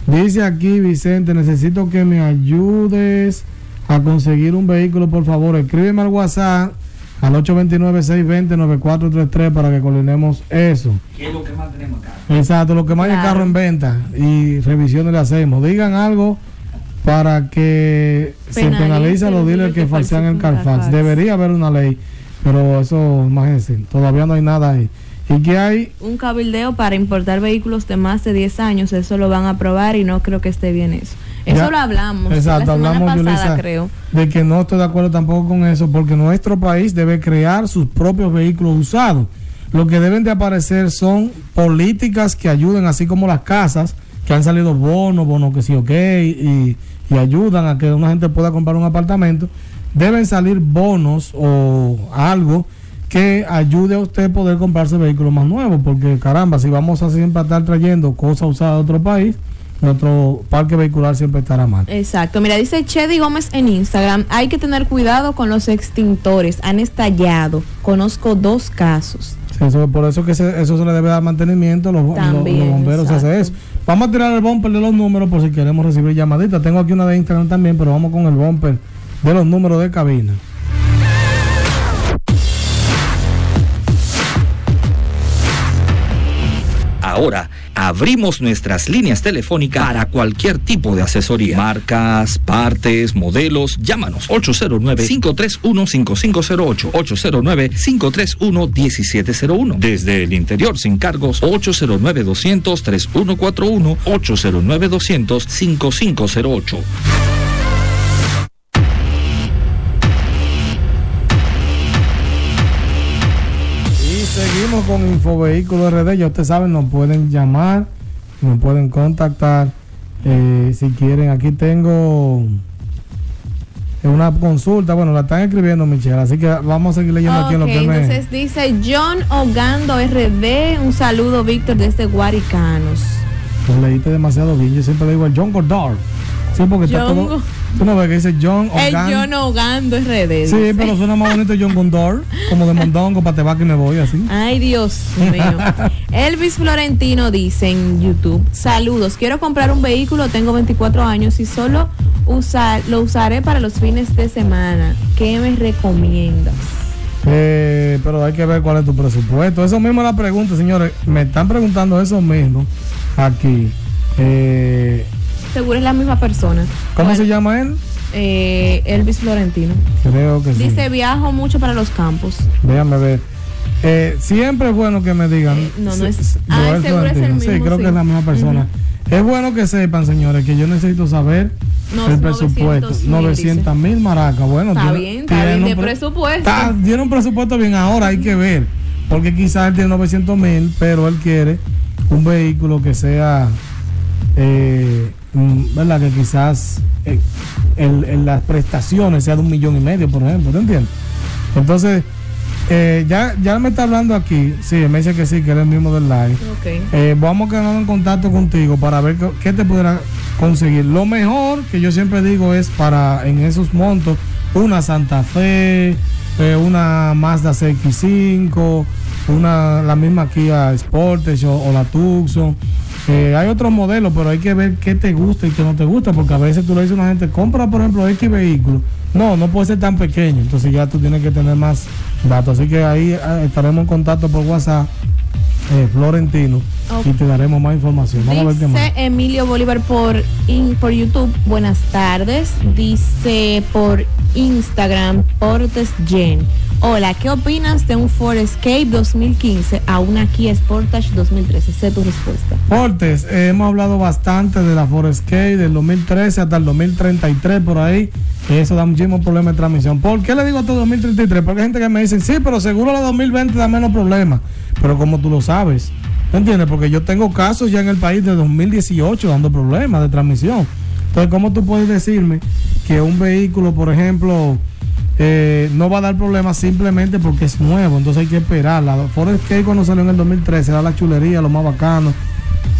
Dice aquí Vicente, necesito que me ayudes a conseguir un vehículo, por favor. Escríbeme al WhatsApp al 829-620-9433 para que coordinemos eso. ¿Qué es lo que más tenemos acá? Exacto, lo que más hay Claro. carro en venta y revisiones le hacemos. Digan algo para que se Penalice a los dealers que que falsean el Carfax. Debería haber una ley, Pero eso, imagínense, todavía no hay nada ahí. ¿Y qué hay? Un cabildeo para importar vehículos de más de 10 años, eso lo van a aprobar y no creo que esté bien eso. Eso lo hablamos exacto, la hablamos, pasada, creo. De que no estoy de acuerdo tampoco con eso, porque nuestro país debe crear sus propios vehículos usados. Lo que deben de aparecer son políticas que ayuden, así como las casas, que han salido bonos, bonos que sí, ok, y, y ayudan a que una gente pueda comprar un apartamento. Deben salir bonos o algo que ayude a usted a poder comprarse vehículos más nuevos, porque caramba, si vamos a siempre estar trayendo cosas usadas de otro país, nuestro parque vehicular siempre estará mal. Exacto. Mira, dice Chedi Gómez en Instagram, hay que tener cuidado con los extintores, han estallado. Conozco dos casos. Eso, por eso que eso se le debe dar mantenimiento, los, bomberos hacen eso. Vamos a tirar el bumper de los números por si queremos recibir llamaditas. Tengo aquí una de Instagram también, pero vamos con el bumper de los números de cabina. Ahora abrimos nuestras líneas telefónicas para cualquier tipo de asesoría. Marcas, partes, modelos. Llámanos 809-531-5508. 809-531-1701. Desde el interior sin cargos 809-200-3141. 809-200-5508. Seguimos con Infovehículo RD. Ya ustedes saben, nos pueden llamar, nos pueden contactar. Eh, si quieren, aquí tengo una consulta. Bueno, la están escribiendo, Michelle. Así que vamos a seguir leyendo aquí en lo que Entonces dice John Ogando RD. Un saludo, Víctor, desde Guaricanos. Lo leíste demasiado bien. Yo siempre le digo a John Gordard. Sí, porque está todo. Tú no ves que dice John Ogando. El John Ogando es redes. Sí, pero suena más bonito John Gondor, como de Mondongo, para te va que me voy así. Ay, Dios mío. Elvis Florentino dice en YouTube: Saludos, quiero comprar un vehículo, tengo 24 años y solo usar, lo usaré para los fines de semana. ¿Qué me recomiendas? Eh, pero hay que ver cuál es tu presupuesto. Eso mismo es la pregunta, señores. Me están preguntando eso mismo aquí. Eh, seguro es la misma persona. ¿Cómo se llama él? Eh, Elvis Florentino. Creo que sí. Dice, viajo mucho para los campos. Déjame ver. Eh, siempre es bueno que me digan. Eh, no, no es. Ah, seguro es el mismo, sí, creo que es la misma persona. Es bueno que sepan, señores, que yo necesito saber el presupuesto. 900 mil maracas. Bueno, está bien, está bien de presupuesto. tiene un presupuesto bien. Ahora hay que ver. Porque quizás él tiene 900 mil, pero él quiere un vehículo que sea eh, ¿verdad? Que quizás eh, las prestaciones sea de un millón y medio, por ejemplo, ¿te entiendes? Entonces, eh, ya, ya me está hablando aquí, sí, me dice que sí, que eres el mismo del live. Eh, vamos a quedar en contacto contigo para ver qué, te pudiera conseguir. Lo mejor que yo siempre digo es para en esos montos, una Santa Fe, una Mazda CX5, una, la misma Kia Sportage o, o la Tucson eh, hay otros modelos, pero hay que ver qué te gusta y qué no te gusta, porque a veces tú le dices a una gente, compra por ejemplo X vehículo. No, no puede ser tan pequeño, entonces ya tú tienes que tener más datos. Así que ahí eh, estaremos en contacto por WhatsApp. Eh, Florentino y te daremos más información. Vamos Dice Emilio Bolívar por, por YouTube, buenas tardes. Dice por Instagram, Portes Gen. Hola, ¿qué opinas de un Ford Escape 2015 a una Kia Sportage 2013? Sé tu respuesta. Portes, eh, hemos hablado bastante de la Ford Escape del 2013 hasta el 2033 por ahí. Eso da muchísimos problemas de transmisión. ¿Por qué le digo a todo 2033? Porque hay gente que me dice, sí, pero seguro la 2020 da menos problemas. Pero como tú lo sabes, ¿entiendes? Porque yo tengo casos ya en el país de 2018 dando problemas de transmisión. Entonces, ¿cómo tú puedes decirme que un vehículo, por ejemplo, eh, no va a dar problemas simplemente porque es nuevo? Entonces hay que esperar. La Ford Escape cuando salió en el 2013 era la chulería, lo más bacano.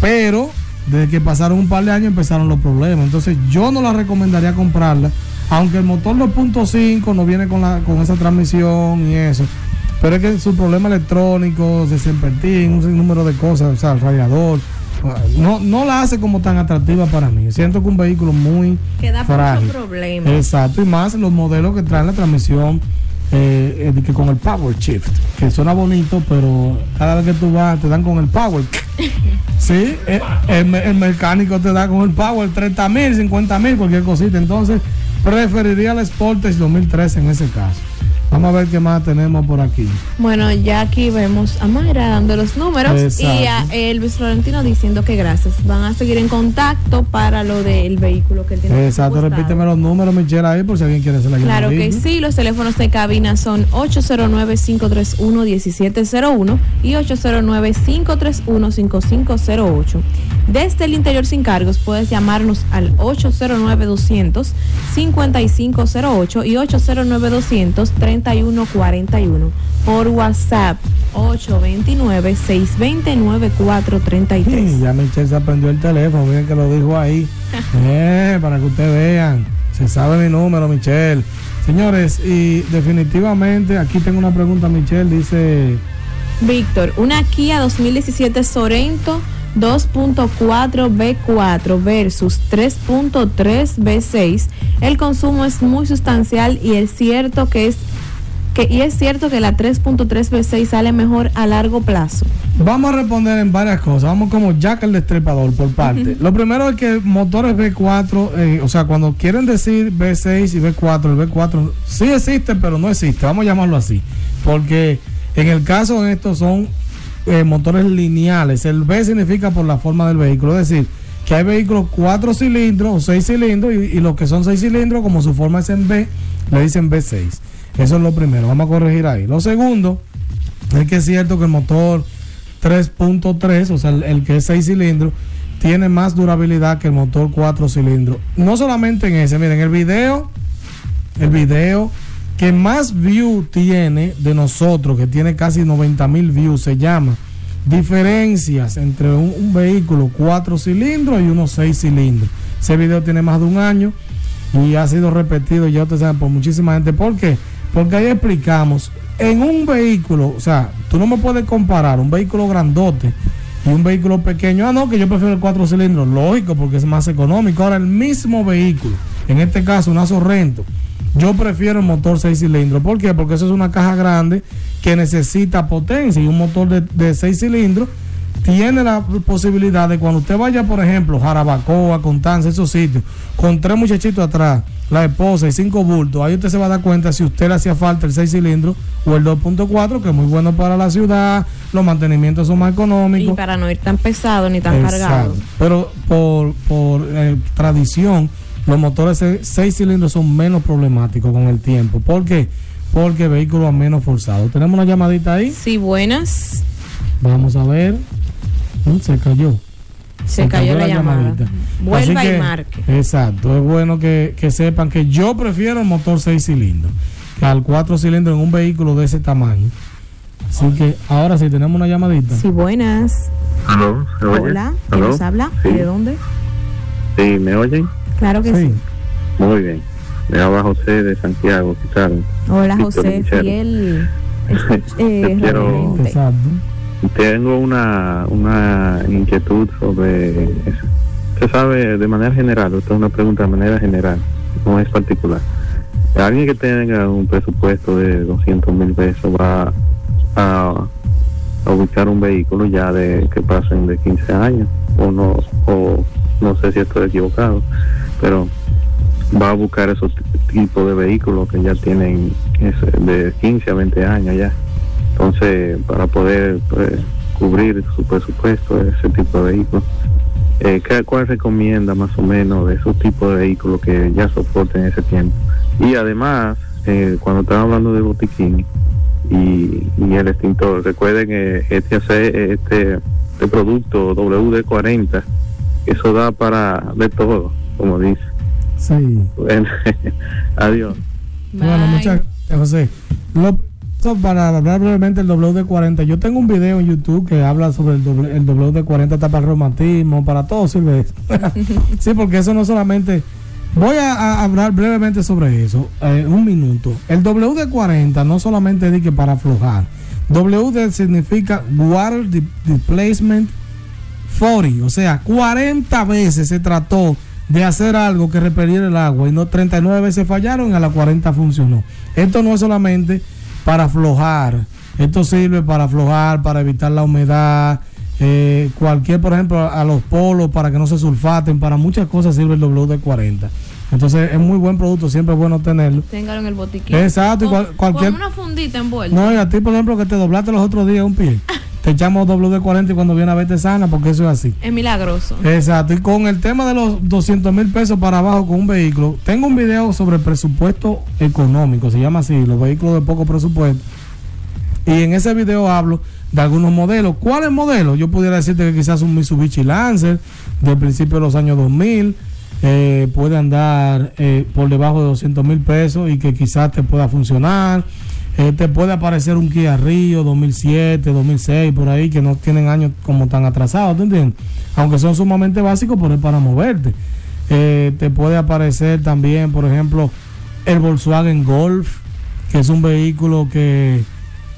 Pero desde que pasaron un par de años empezaron los problemas. Entonces yo no la recomendaría comprarla, aunque el motor 2.5 no viene con, la, con esa transmisión y eso. Pero es que su problema electrónico, desempertín, un número de cosas, o sea, el radiador, no, no la hace como tan atractiva para mí. Siento que un vehículo muy que da frágil. problemas. Exacto, y más los modelos que traen la transmisión eh, que con el Power Shift, que suena bonito, pero cada vez que tú vas te dan con el Power. sí, eh, el, el, mecánico te da con el Power 30 mil, 50 mil, cualquier cosita. Entonces, preferiría el Sportage 2013 en ese caso. Vamos a ver qué más tenemos por aquí. Bueno, ya aquí vemos a Mayra dando los números y a Elvis Florentino diciendo que gracias. Van a seguir en contacto para lo del vehículo que él tiene. Exacto, repíteme los números, Michelle, ahí por si alguien quiere hacer la Claro que sí, los teléfonos de cabina son 809-531-1701 y 809-531-5508. Desde el interior sin cargos puedes llamarnos al 809-200-5508 y 809-200-3141 por WhatsApp 829-629-433. ya Michelle se aprendió el teléfono, miren que lo dijo ahí. Eh, para que ustedes vean. Se sabe mi número, Michelle. Señores, y definitivamente aquí tengo una pregunta, Michelle, dice... Víctor, una Kia 2017 Sorento 2.4 B4 versus 3.3 B6, el consumo es muy sustancial y es cierto que es que, y es cierto que la 3.3 B6 sale mejor a largo plazo. Vamos a responder en varias cosas. Vamos como Jack el Destripador por parte. Lo primero es que motores B4, eh, o sea, cuando quieren decir B6 y B4, el B4 sí existe, pero no existe. Vamos a llamarlo así. Porque en el caso de estos son eh, motores lineales. El B significa por la forma del vehículo, es decir, que hay vehículos cuatro cilindros o seis cilindros y, los que son seis cilindros, como su forma es en B, le dicen B6. Eso es lo primero, vamos a corregir ahí. Lo segundo es que es cierto que el motor 3.3, o sea, el, que es 6 cilindros, tiene más durabilidad que el motor 4 cilindros. No solamente en ese, miren, el video, el video que más view tiene de nosotros, que tiene casi 90 mil views, se llama Diferencias entre un, vehículo 4 cilindros y unos 6 cilindros. Ese video tiene más de un año y ha sido repetido, ya ustedes saben, por muchísima gente. ¿Por qué? Porque ahí explicamos, en un vehículo, o sea, tú no me puedes comparar un vehículo grandote y un vehículo pequeño. Ah, no, que yo prefiero el 4 cilindros, lógico, porque es más económico. Ahora, el mismo vehículo, en este caso, un Sorrento yo prefiero el motor 6 cilindros. ¿Por qué? Porque eso es una caja grande que necesita potencia y un motor de, 6 cilindros tiene la posibilidad de cuando usted vaya, por ejemplo, Jarabacoa, Contanza, esos sitios, con tres muchachitos atrás, la esposa y cinco bultos, ahí usted se va a dar cuenta si usted le hacía falta el 6 cilindros o el 2.4, que es muy bueno para la ciudad, los mantenimientos son más económicos. Y para no ir tan pesado ni tan cargado. Pero por, por eh, tradición, los motores 6 cilindros son menos problemáticos con el tiempo. ¿Por qué? Porque vehículos menos forzados. ¿Tenemos una llamadita ahí? Sí, buenas. Vamos a ver. Mm, se cayó. Se, cayó, la, llamadita. Vuelva y marque. Exacto. Es bueno que, sepan que yo prefiero el motor 6 cilindros que al 4 cilindros en un vehículo de ese tamaño. Así que ahora sí tenemos una llamadita. Sí, buenas. Hola, ¿quién nos habla? ¿De dónde? Sí, ¿me oyen? Claro que sí. Muy bien. Me habla José de Santiago, saben. Hola José, fiel. eh, quiero, tengo una, una inquietud sobre eso. Se sabe de manera general, esto es una pregunta de manera general, no es particular. Alguien que tenga un presupuesto de 200 mil pesos va a, a, ubicar un vehículo ya de que pasen de 15 años o no o no sé si estoy equivocado pero va a buscar esos tipos de vehículos que ya tienen de 15 a 20 años ya. Entonces, para poder pues, cubrir su presupuesto de ese tipo de vehículos, eh, ¿cuál recomienda más o menos de esos tipos de vehículos que ya soporten ese tiempo? Y además, eh, cuando están hablando de botiquín y, el extintor, recuerden que este, este, este producto WD-40, eso da para de todo como dice. Sí. Bueno, adiós. Bueno, muchas gracias, José. Lo, para hablar brevemente del WD-40, yo tengo un video en YouTube que habla sobre el, el WD-40 está para el reumatismo, para todo sirve eso. sí, porque eso no solamente... Voy a, hablar brevemente sobre eso, eh, un minuto. El WD-40 no solamente dice para aflojar. WD significa Water Displacement 40, o sea, 40 veces se trató de hacer algo que repeliera el agua y no 39 veces fallaron y a la 40 funcionó. Esto no es solamente para aflojar, esto sirve para aflojar, para evitar la humedad, eh, cualquier, por ejemplo, a los polos para que no se sulfaten, para muchas cosas sirve el WD-40. Entonces es muy buen producto, siempre es bueno tenerlo. Téngalo en el botiquín. Exacto, y cualquier. Con una fundita envuelta. No, y a ti, por ejemplo, que te doblaste los otros días un pie. te echamos WD-40 y cuando viene a verte sana, porque eso es así. Es milagroso. Exacto, y con el tema de los 200 mil pesos para abajo con un vehículo, tengo un video sobre presupuesto económico, se llama así, los vehículos de poco presupuesto. Y en ese video hablo de algunos modelos. ¿Cuáles modelos? Yo pudiera decirte que quizás un Mitsubishi Lancer del principio de los años 2000 eh, puede andar eh, por debajo de 200 mil pesos y que quizás te pueda funcionar. Eh, te puede aparecer un Kia Rio 2007, 2006, por ahí, que no tienen años como tan atrasados, ¿te entiendes? Aunque son sumamente básicos, pero es para moverte. te puede aparecer también, por ejemplo, el Volkswagen Golf, que es un vehículo que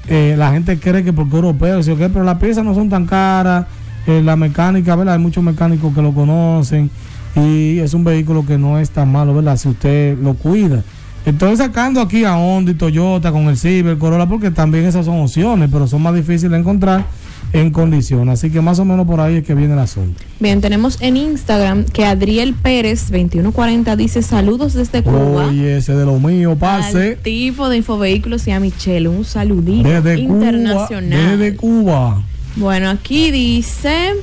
la gente cree que porque europeo, ¿sí? pero las piezas no son tan caras, la mecánica, ¿verdad? Hay muchos mecánicos que lo conocen y es un vehículo que no es tan malo, ¿verdad? Si usted lo cuida. Estoy sacando aquí a Honda y Toyota con el Ciber, Corolla, porque también esas son opciones, pero son más difíciles de encontrar en condición. Así que más o menos por ahí es que viene el asunto. Bien, tenemos en Instagram que Adriel Pérez 2140 dice saludos desde Cuba. Oye, ese de lo mío, pase. tipo de Infovehículos y a Michelle, un saludito desde internacional. Cuba, desde Cuba. Bueno, aquí dice,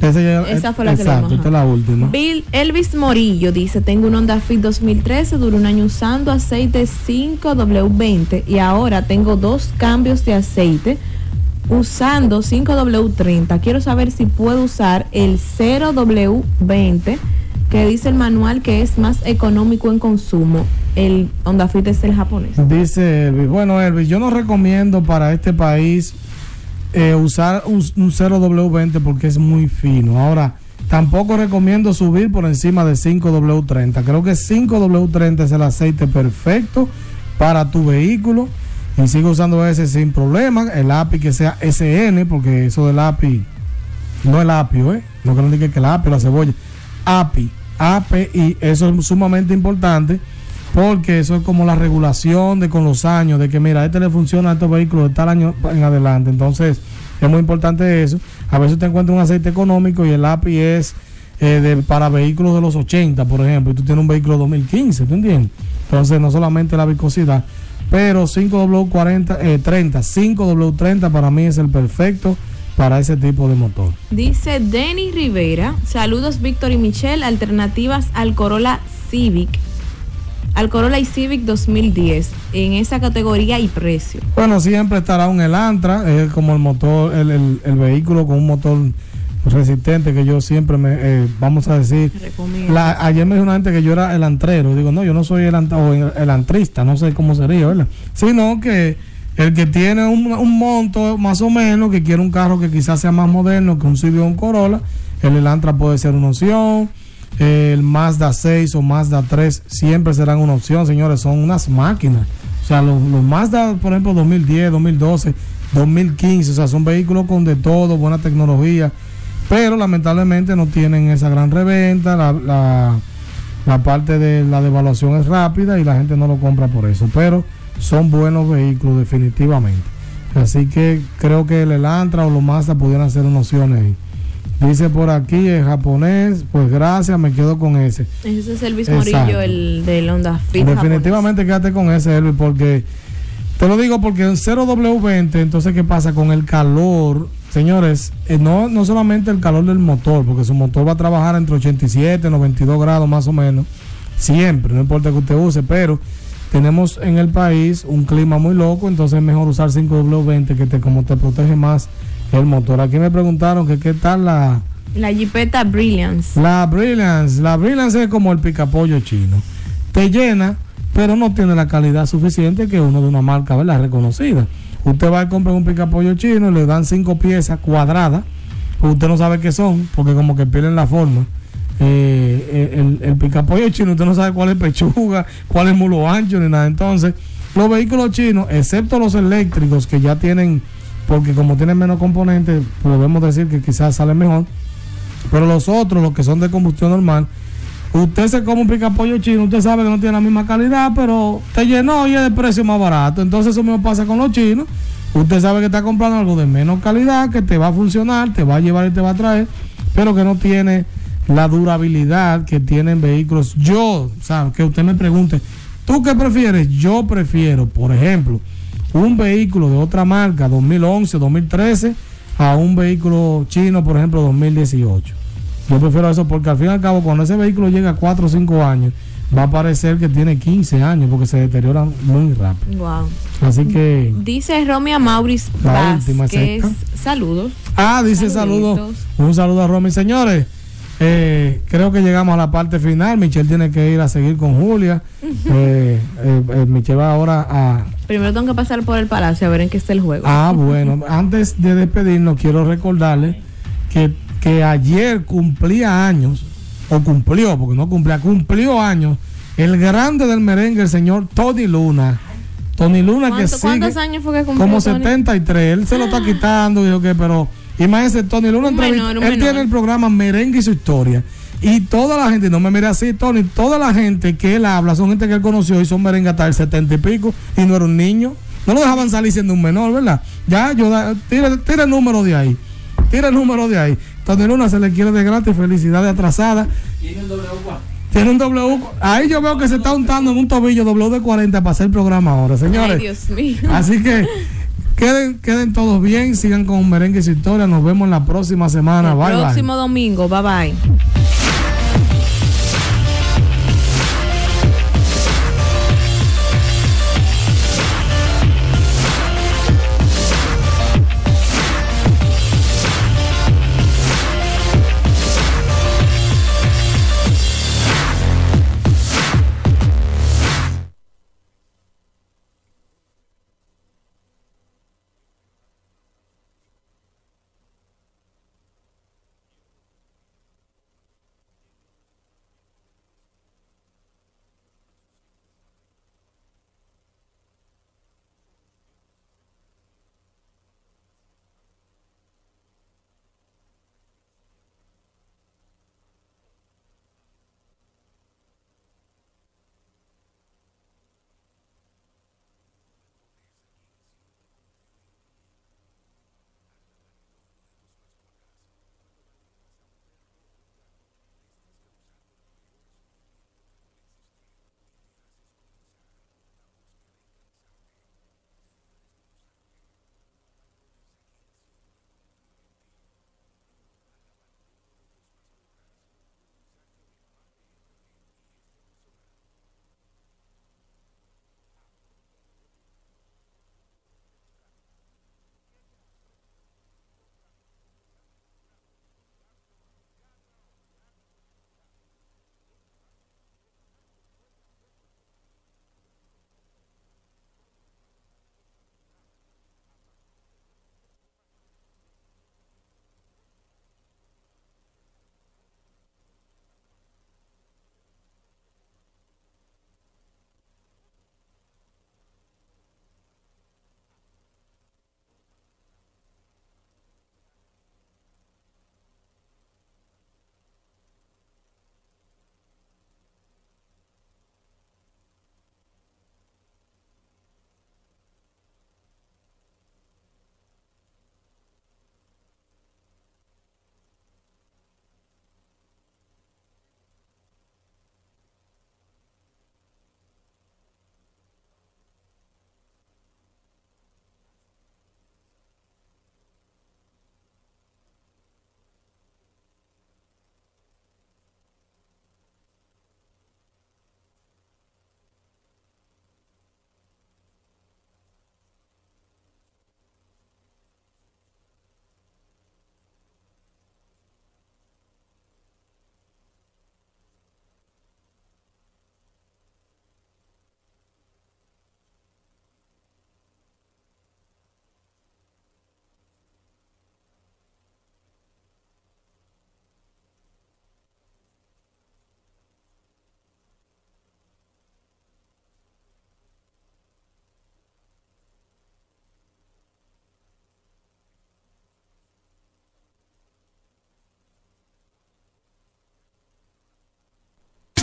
esa, fue la que esta es la última. Bill Elvis Morillo dice, tengo un Honda Fit 2013, duró un año usando aceite 5W20 y ahora tengo dos cambios de aceite usando 5W30. Quiero saber si puedo usar el 0W20 que dice el manual que es más económico en consumo. El Honda Fit es el japonés. Dice Elvis, bueno Elvis, yo no recomiendo para este país eh, usar un, 0W20 porque es muy fino. Ahora, tampoco recomiendo subir por encima de 5W30. Creo que 5W30 es el aceite perfecto para tu vehículo. Y sigo usando ese sin problema. El API que sea SN, porque eso del API no el apio, ¿eh? No que no diga que el apio, la cebolla. API, API, eso es sumamente importante porque eso es como la regulación de con los años, de que mira, este le funciona a estos vehículos de tal año en adelante. Entonces, es muy importante eso. A veces te encuentras un aceite económico y el API es eh, de, para vehículos de los 80, por ejemplo, y tú tienes un vehículo 2015, ¿tú entiendes? Entonces, no solamente la viscosidad, pero 5W40, eh, 30, 5W30 para mí es el perfecto para ese tipo de motor. Dice Denny Rivera, saludos Víctor y Michelle, alternativas al Corolla Civic al Corolla y Civic 2010 en esa categoría y precio? Bueno, siempre estará un Elantra, es como el motor, el, vehículo con un motor resistente que yo siempre me, eh, vamos a decir, la, ayer me dijo una gente que yo era el antrero, digo, no, yo no soy el, el, antrista, no sé cómo sería, ¿verdad? Sino que el que tiene un, un, monto más o menos, que quiere un carro que quizás sea más moderno que un Civic o un Corolla, el Elantra puede ser una opción el Mazda 6 o Mazda 3 siempre serán una opción, señores, son unas máquinas. O sea, los, Mazda, por ejemplo, 2010, 2012, 2015, o sea, son vehículos con de todo, buena tecnología, pero lamentablemente no tienen esa gran reventa, la, la parte de la devaluación es rápida y la gente no lo compra por eso, pero son buenos vehículos definitivamente. Así que creo que el Elantra o los Mazda pudieran ser una opción ahí. Dice por aquí en japonés, pues gracias, me quedo con ese. Ese es Elvis Morillo, el del Honda Fit. Definitivamente quédate con ese, Elvis, porque te lo digo porque en 0W20, entonces, ¿qué pasa con el calor? Señores, eh, no, no solamente el calor del motor, porque su motor va a trabajar entre 87 y 92 grados más o menos, siempre, no importa que usted use, pero tenemos en el país un clima muy loco, entonces es mejor usar 5W20 que te, como te protege más el motor. Aquí me preguntaron que qué tal la... La Jeepeta Brilliance. La Brilliance. La Brilliance es como el picapollo chino. Te llena, pero no tiene la calidad suficiente que uno de una marca, ¿verdad? Reconocida. Usted va a comprar un picapollo chino, le dan cinco piezas cuadradas. Usted no sabe qué son, porque como que pierden la forma. Eh, eh, el, el picapollo chino, usted no sabe cuál es pechuga, cuál es mulo ancho, ni nada. Entonces, los vehículos chinos, excepto los eléctricos que ya tienen porque como tienen menos componentes, podemos decir que quizás sale mejor. Pero los otros, los que son de combustión normal, usted se come un picapollo chino, usted sabe que no tiene la misma calidad, pero te llenó y es de precio más barato. Entonces eso mismo pasa con los chinos. Usted sabe que está comprando algo de menos calidad, que te va a funcionar, te va a llevar y te va a traer, pero que no tiene la durabilidad que tienen vehículos. Yo, o sea, que usted me pregunte, ¿tú qué prefieres? Yo prefiero, por ejemplo, un vehículo de otra marca, 2011, 2013, a un vehículo chino, por ejemplo, 2018. Yo prefiero eso porque al fin y al cabo, cuando ese vehículo llega a 4 o 5 años, va a parecer que tiene 15 años porque se deterioran muy rápido. Wow. Así que. Dice Romia Maurice Vázquez. Saludos. Ah, dice saludos. Un saludo a Romy. Señores, eh, creo que llegamos a la parte final. Michelle tiene que ir a seguir con Julia. Eh, eh, Michelle va ahora a. Primero tengo que pasar por el palacio a ver en qué está el juego. Ah, bueno. Antes de despedirnos, quiero recordarle que, que ayer cumplía años, o cumplió, porque no cumplía, cumplió años, el grande del merengue, el señor Tony Luna. Tony Luna que sigue. ¿Cuántos años fue que cumplió? Como 73. Él se lo está quitando, dijo que, pero Imagínense, Tony Luna él tiene el programa Merengue y su historia. Y toda la gente, no me mire así, Tony, toda la gente que él habla son gente que él conoció y son merengue hasta el setenta y pico y no era un niño. No lo dejaban salir siendo un menor, ¿verdad? Ya, yo, tira, tira el número de ahí. Tira el número de ahí. Tony Luna se le quiere de gratis, felicidades atrasadas. Tiene un W. Tiene un W. Ahí yo veo que se está untando en un tobillo W de 40 para hacer el programa ahora, señores. Ay, Dios mío. Así que Queden, queden todos bien, sigan con Merengue y Historia. Nos vemos la próxima semana. El próximo domingo. Bye bye.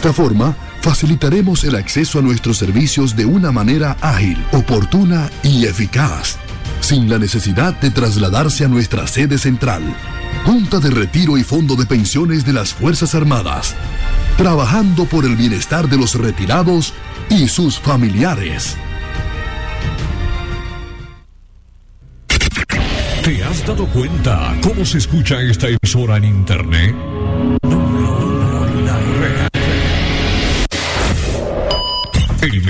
Esta forma, facilitaremos el acceso a nuestros servicios de una manera ágil, oportuna y eficaz, sin la necesidad de trasladarse a nuestra sede central Junta de Retiro y Fondo de Pensiones de las Fuerzas Armadas, trabajando por el bienestar de los retirados y sus familiares. ¿Te has dado cuenta cómo se escucha esta emisora en Internet? Experimenta.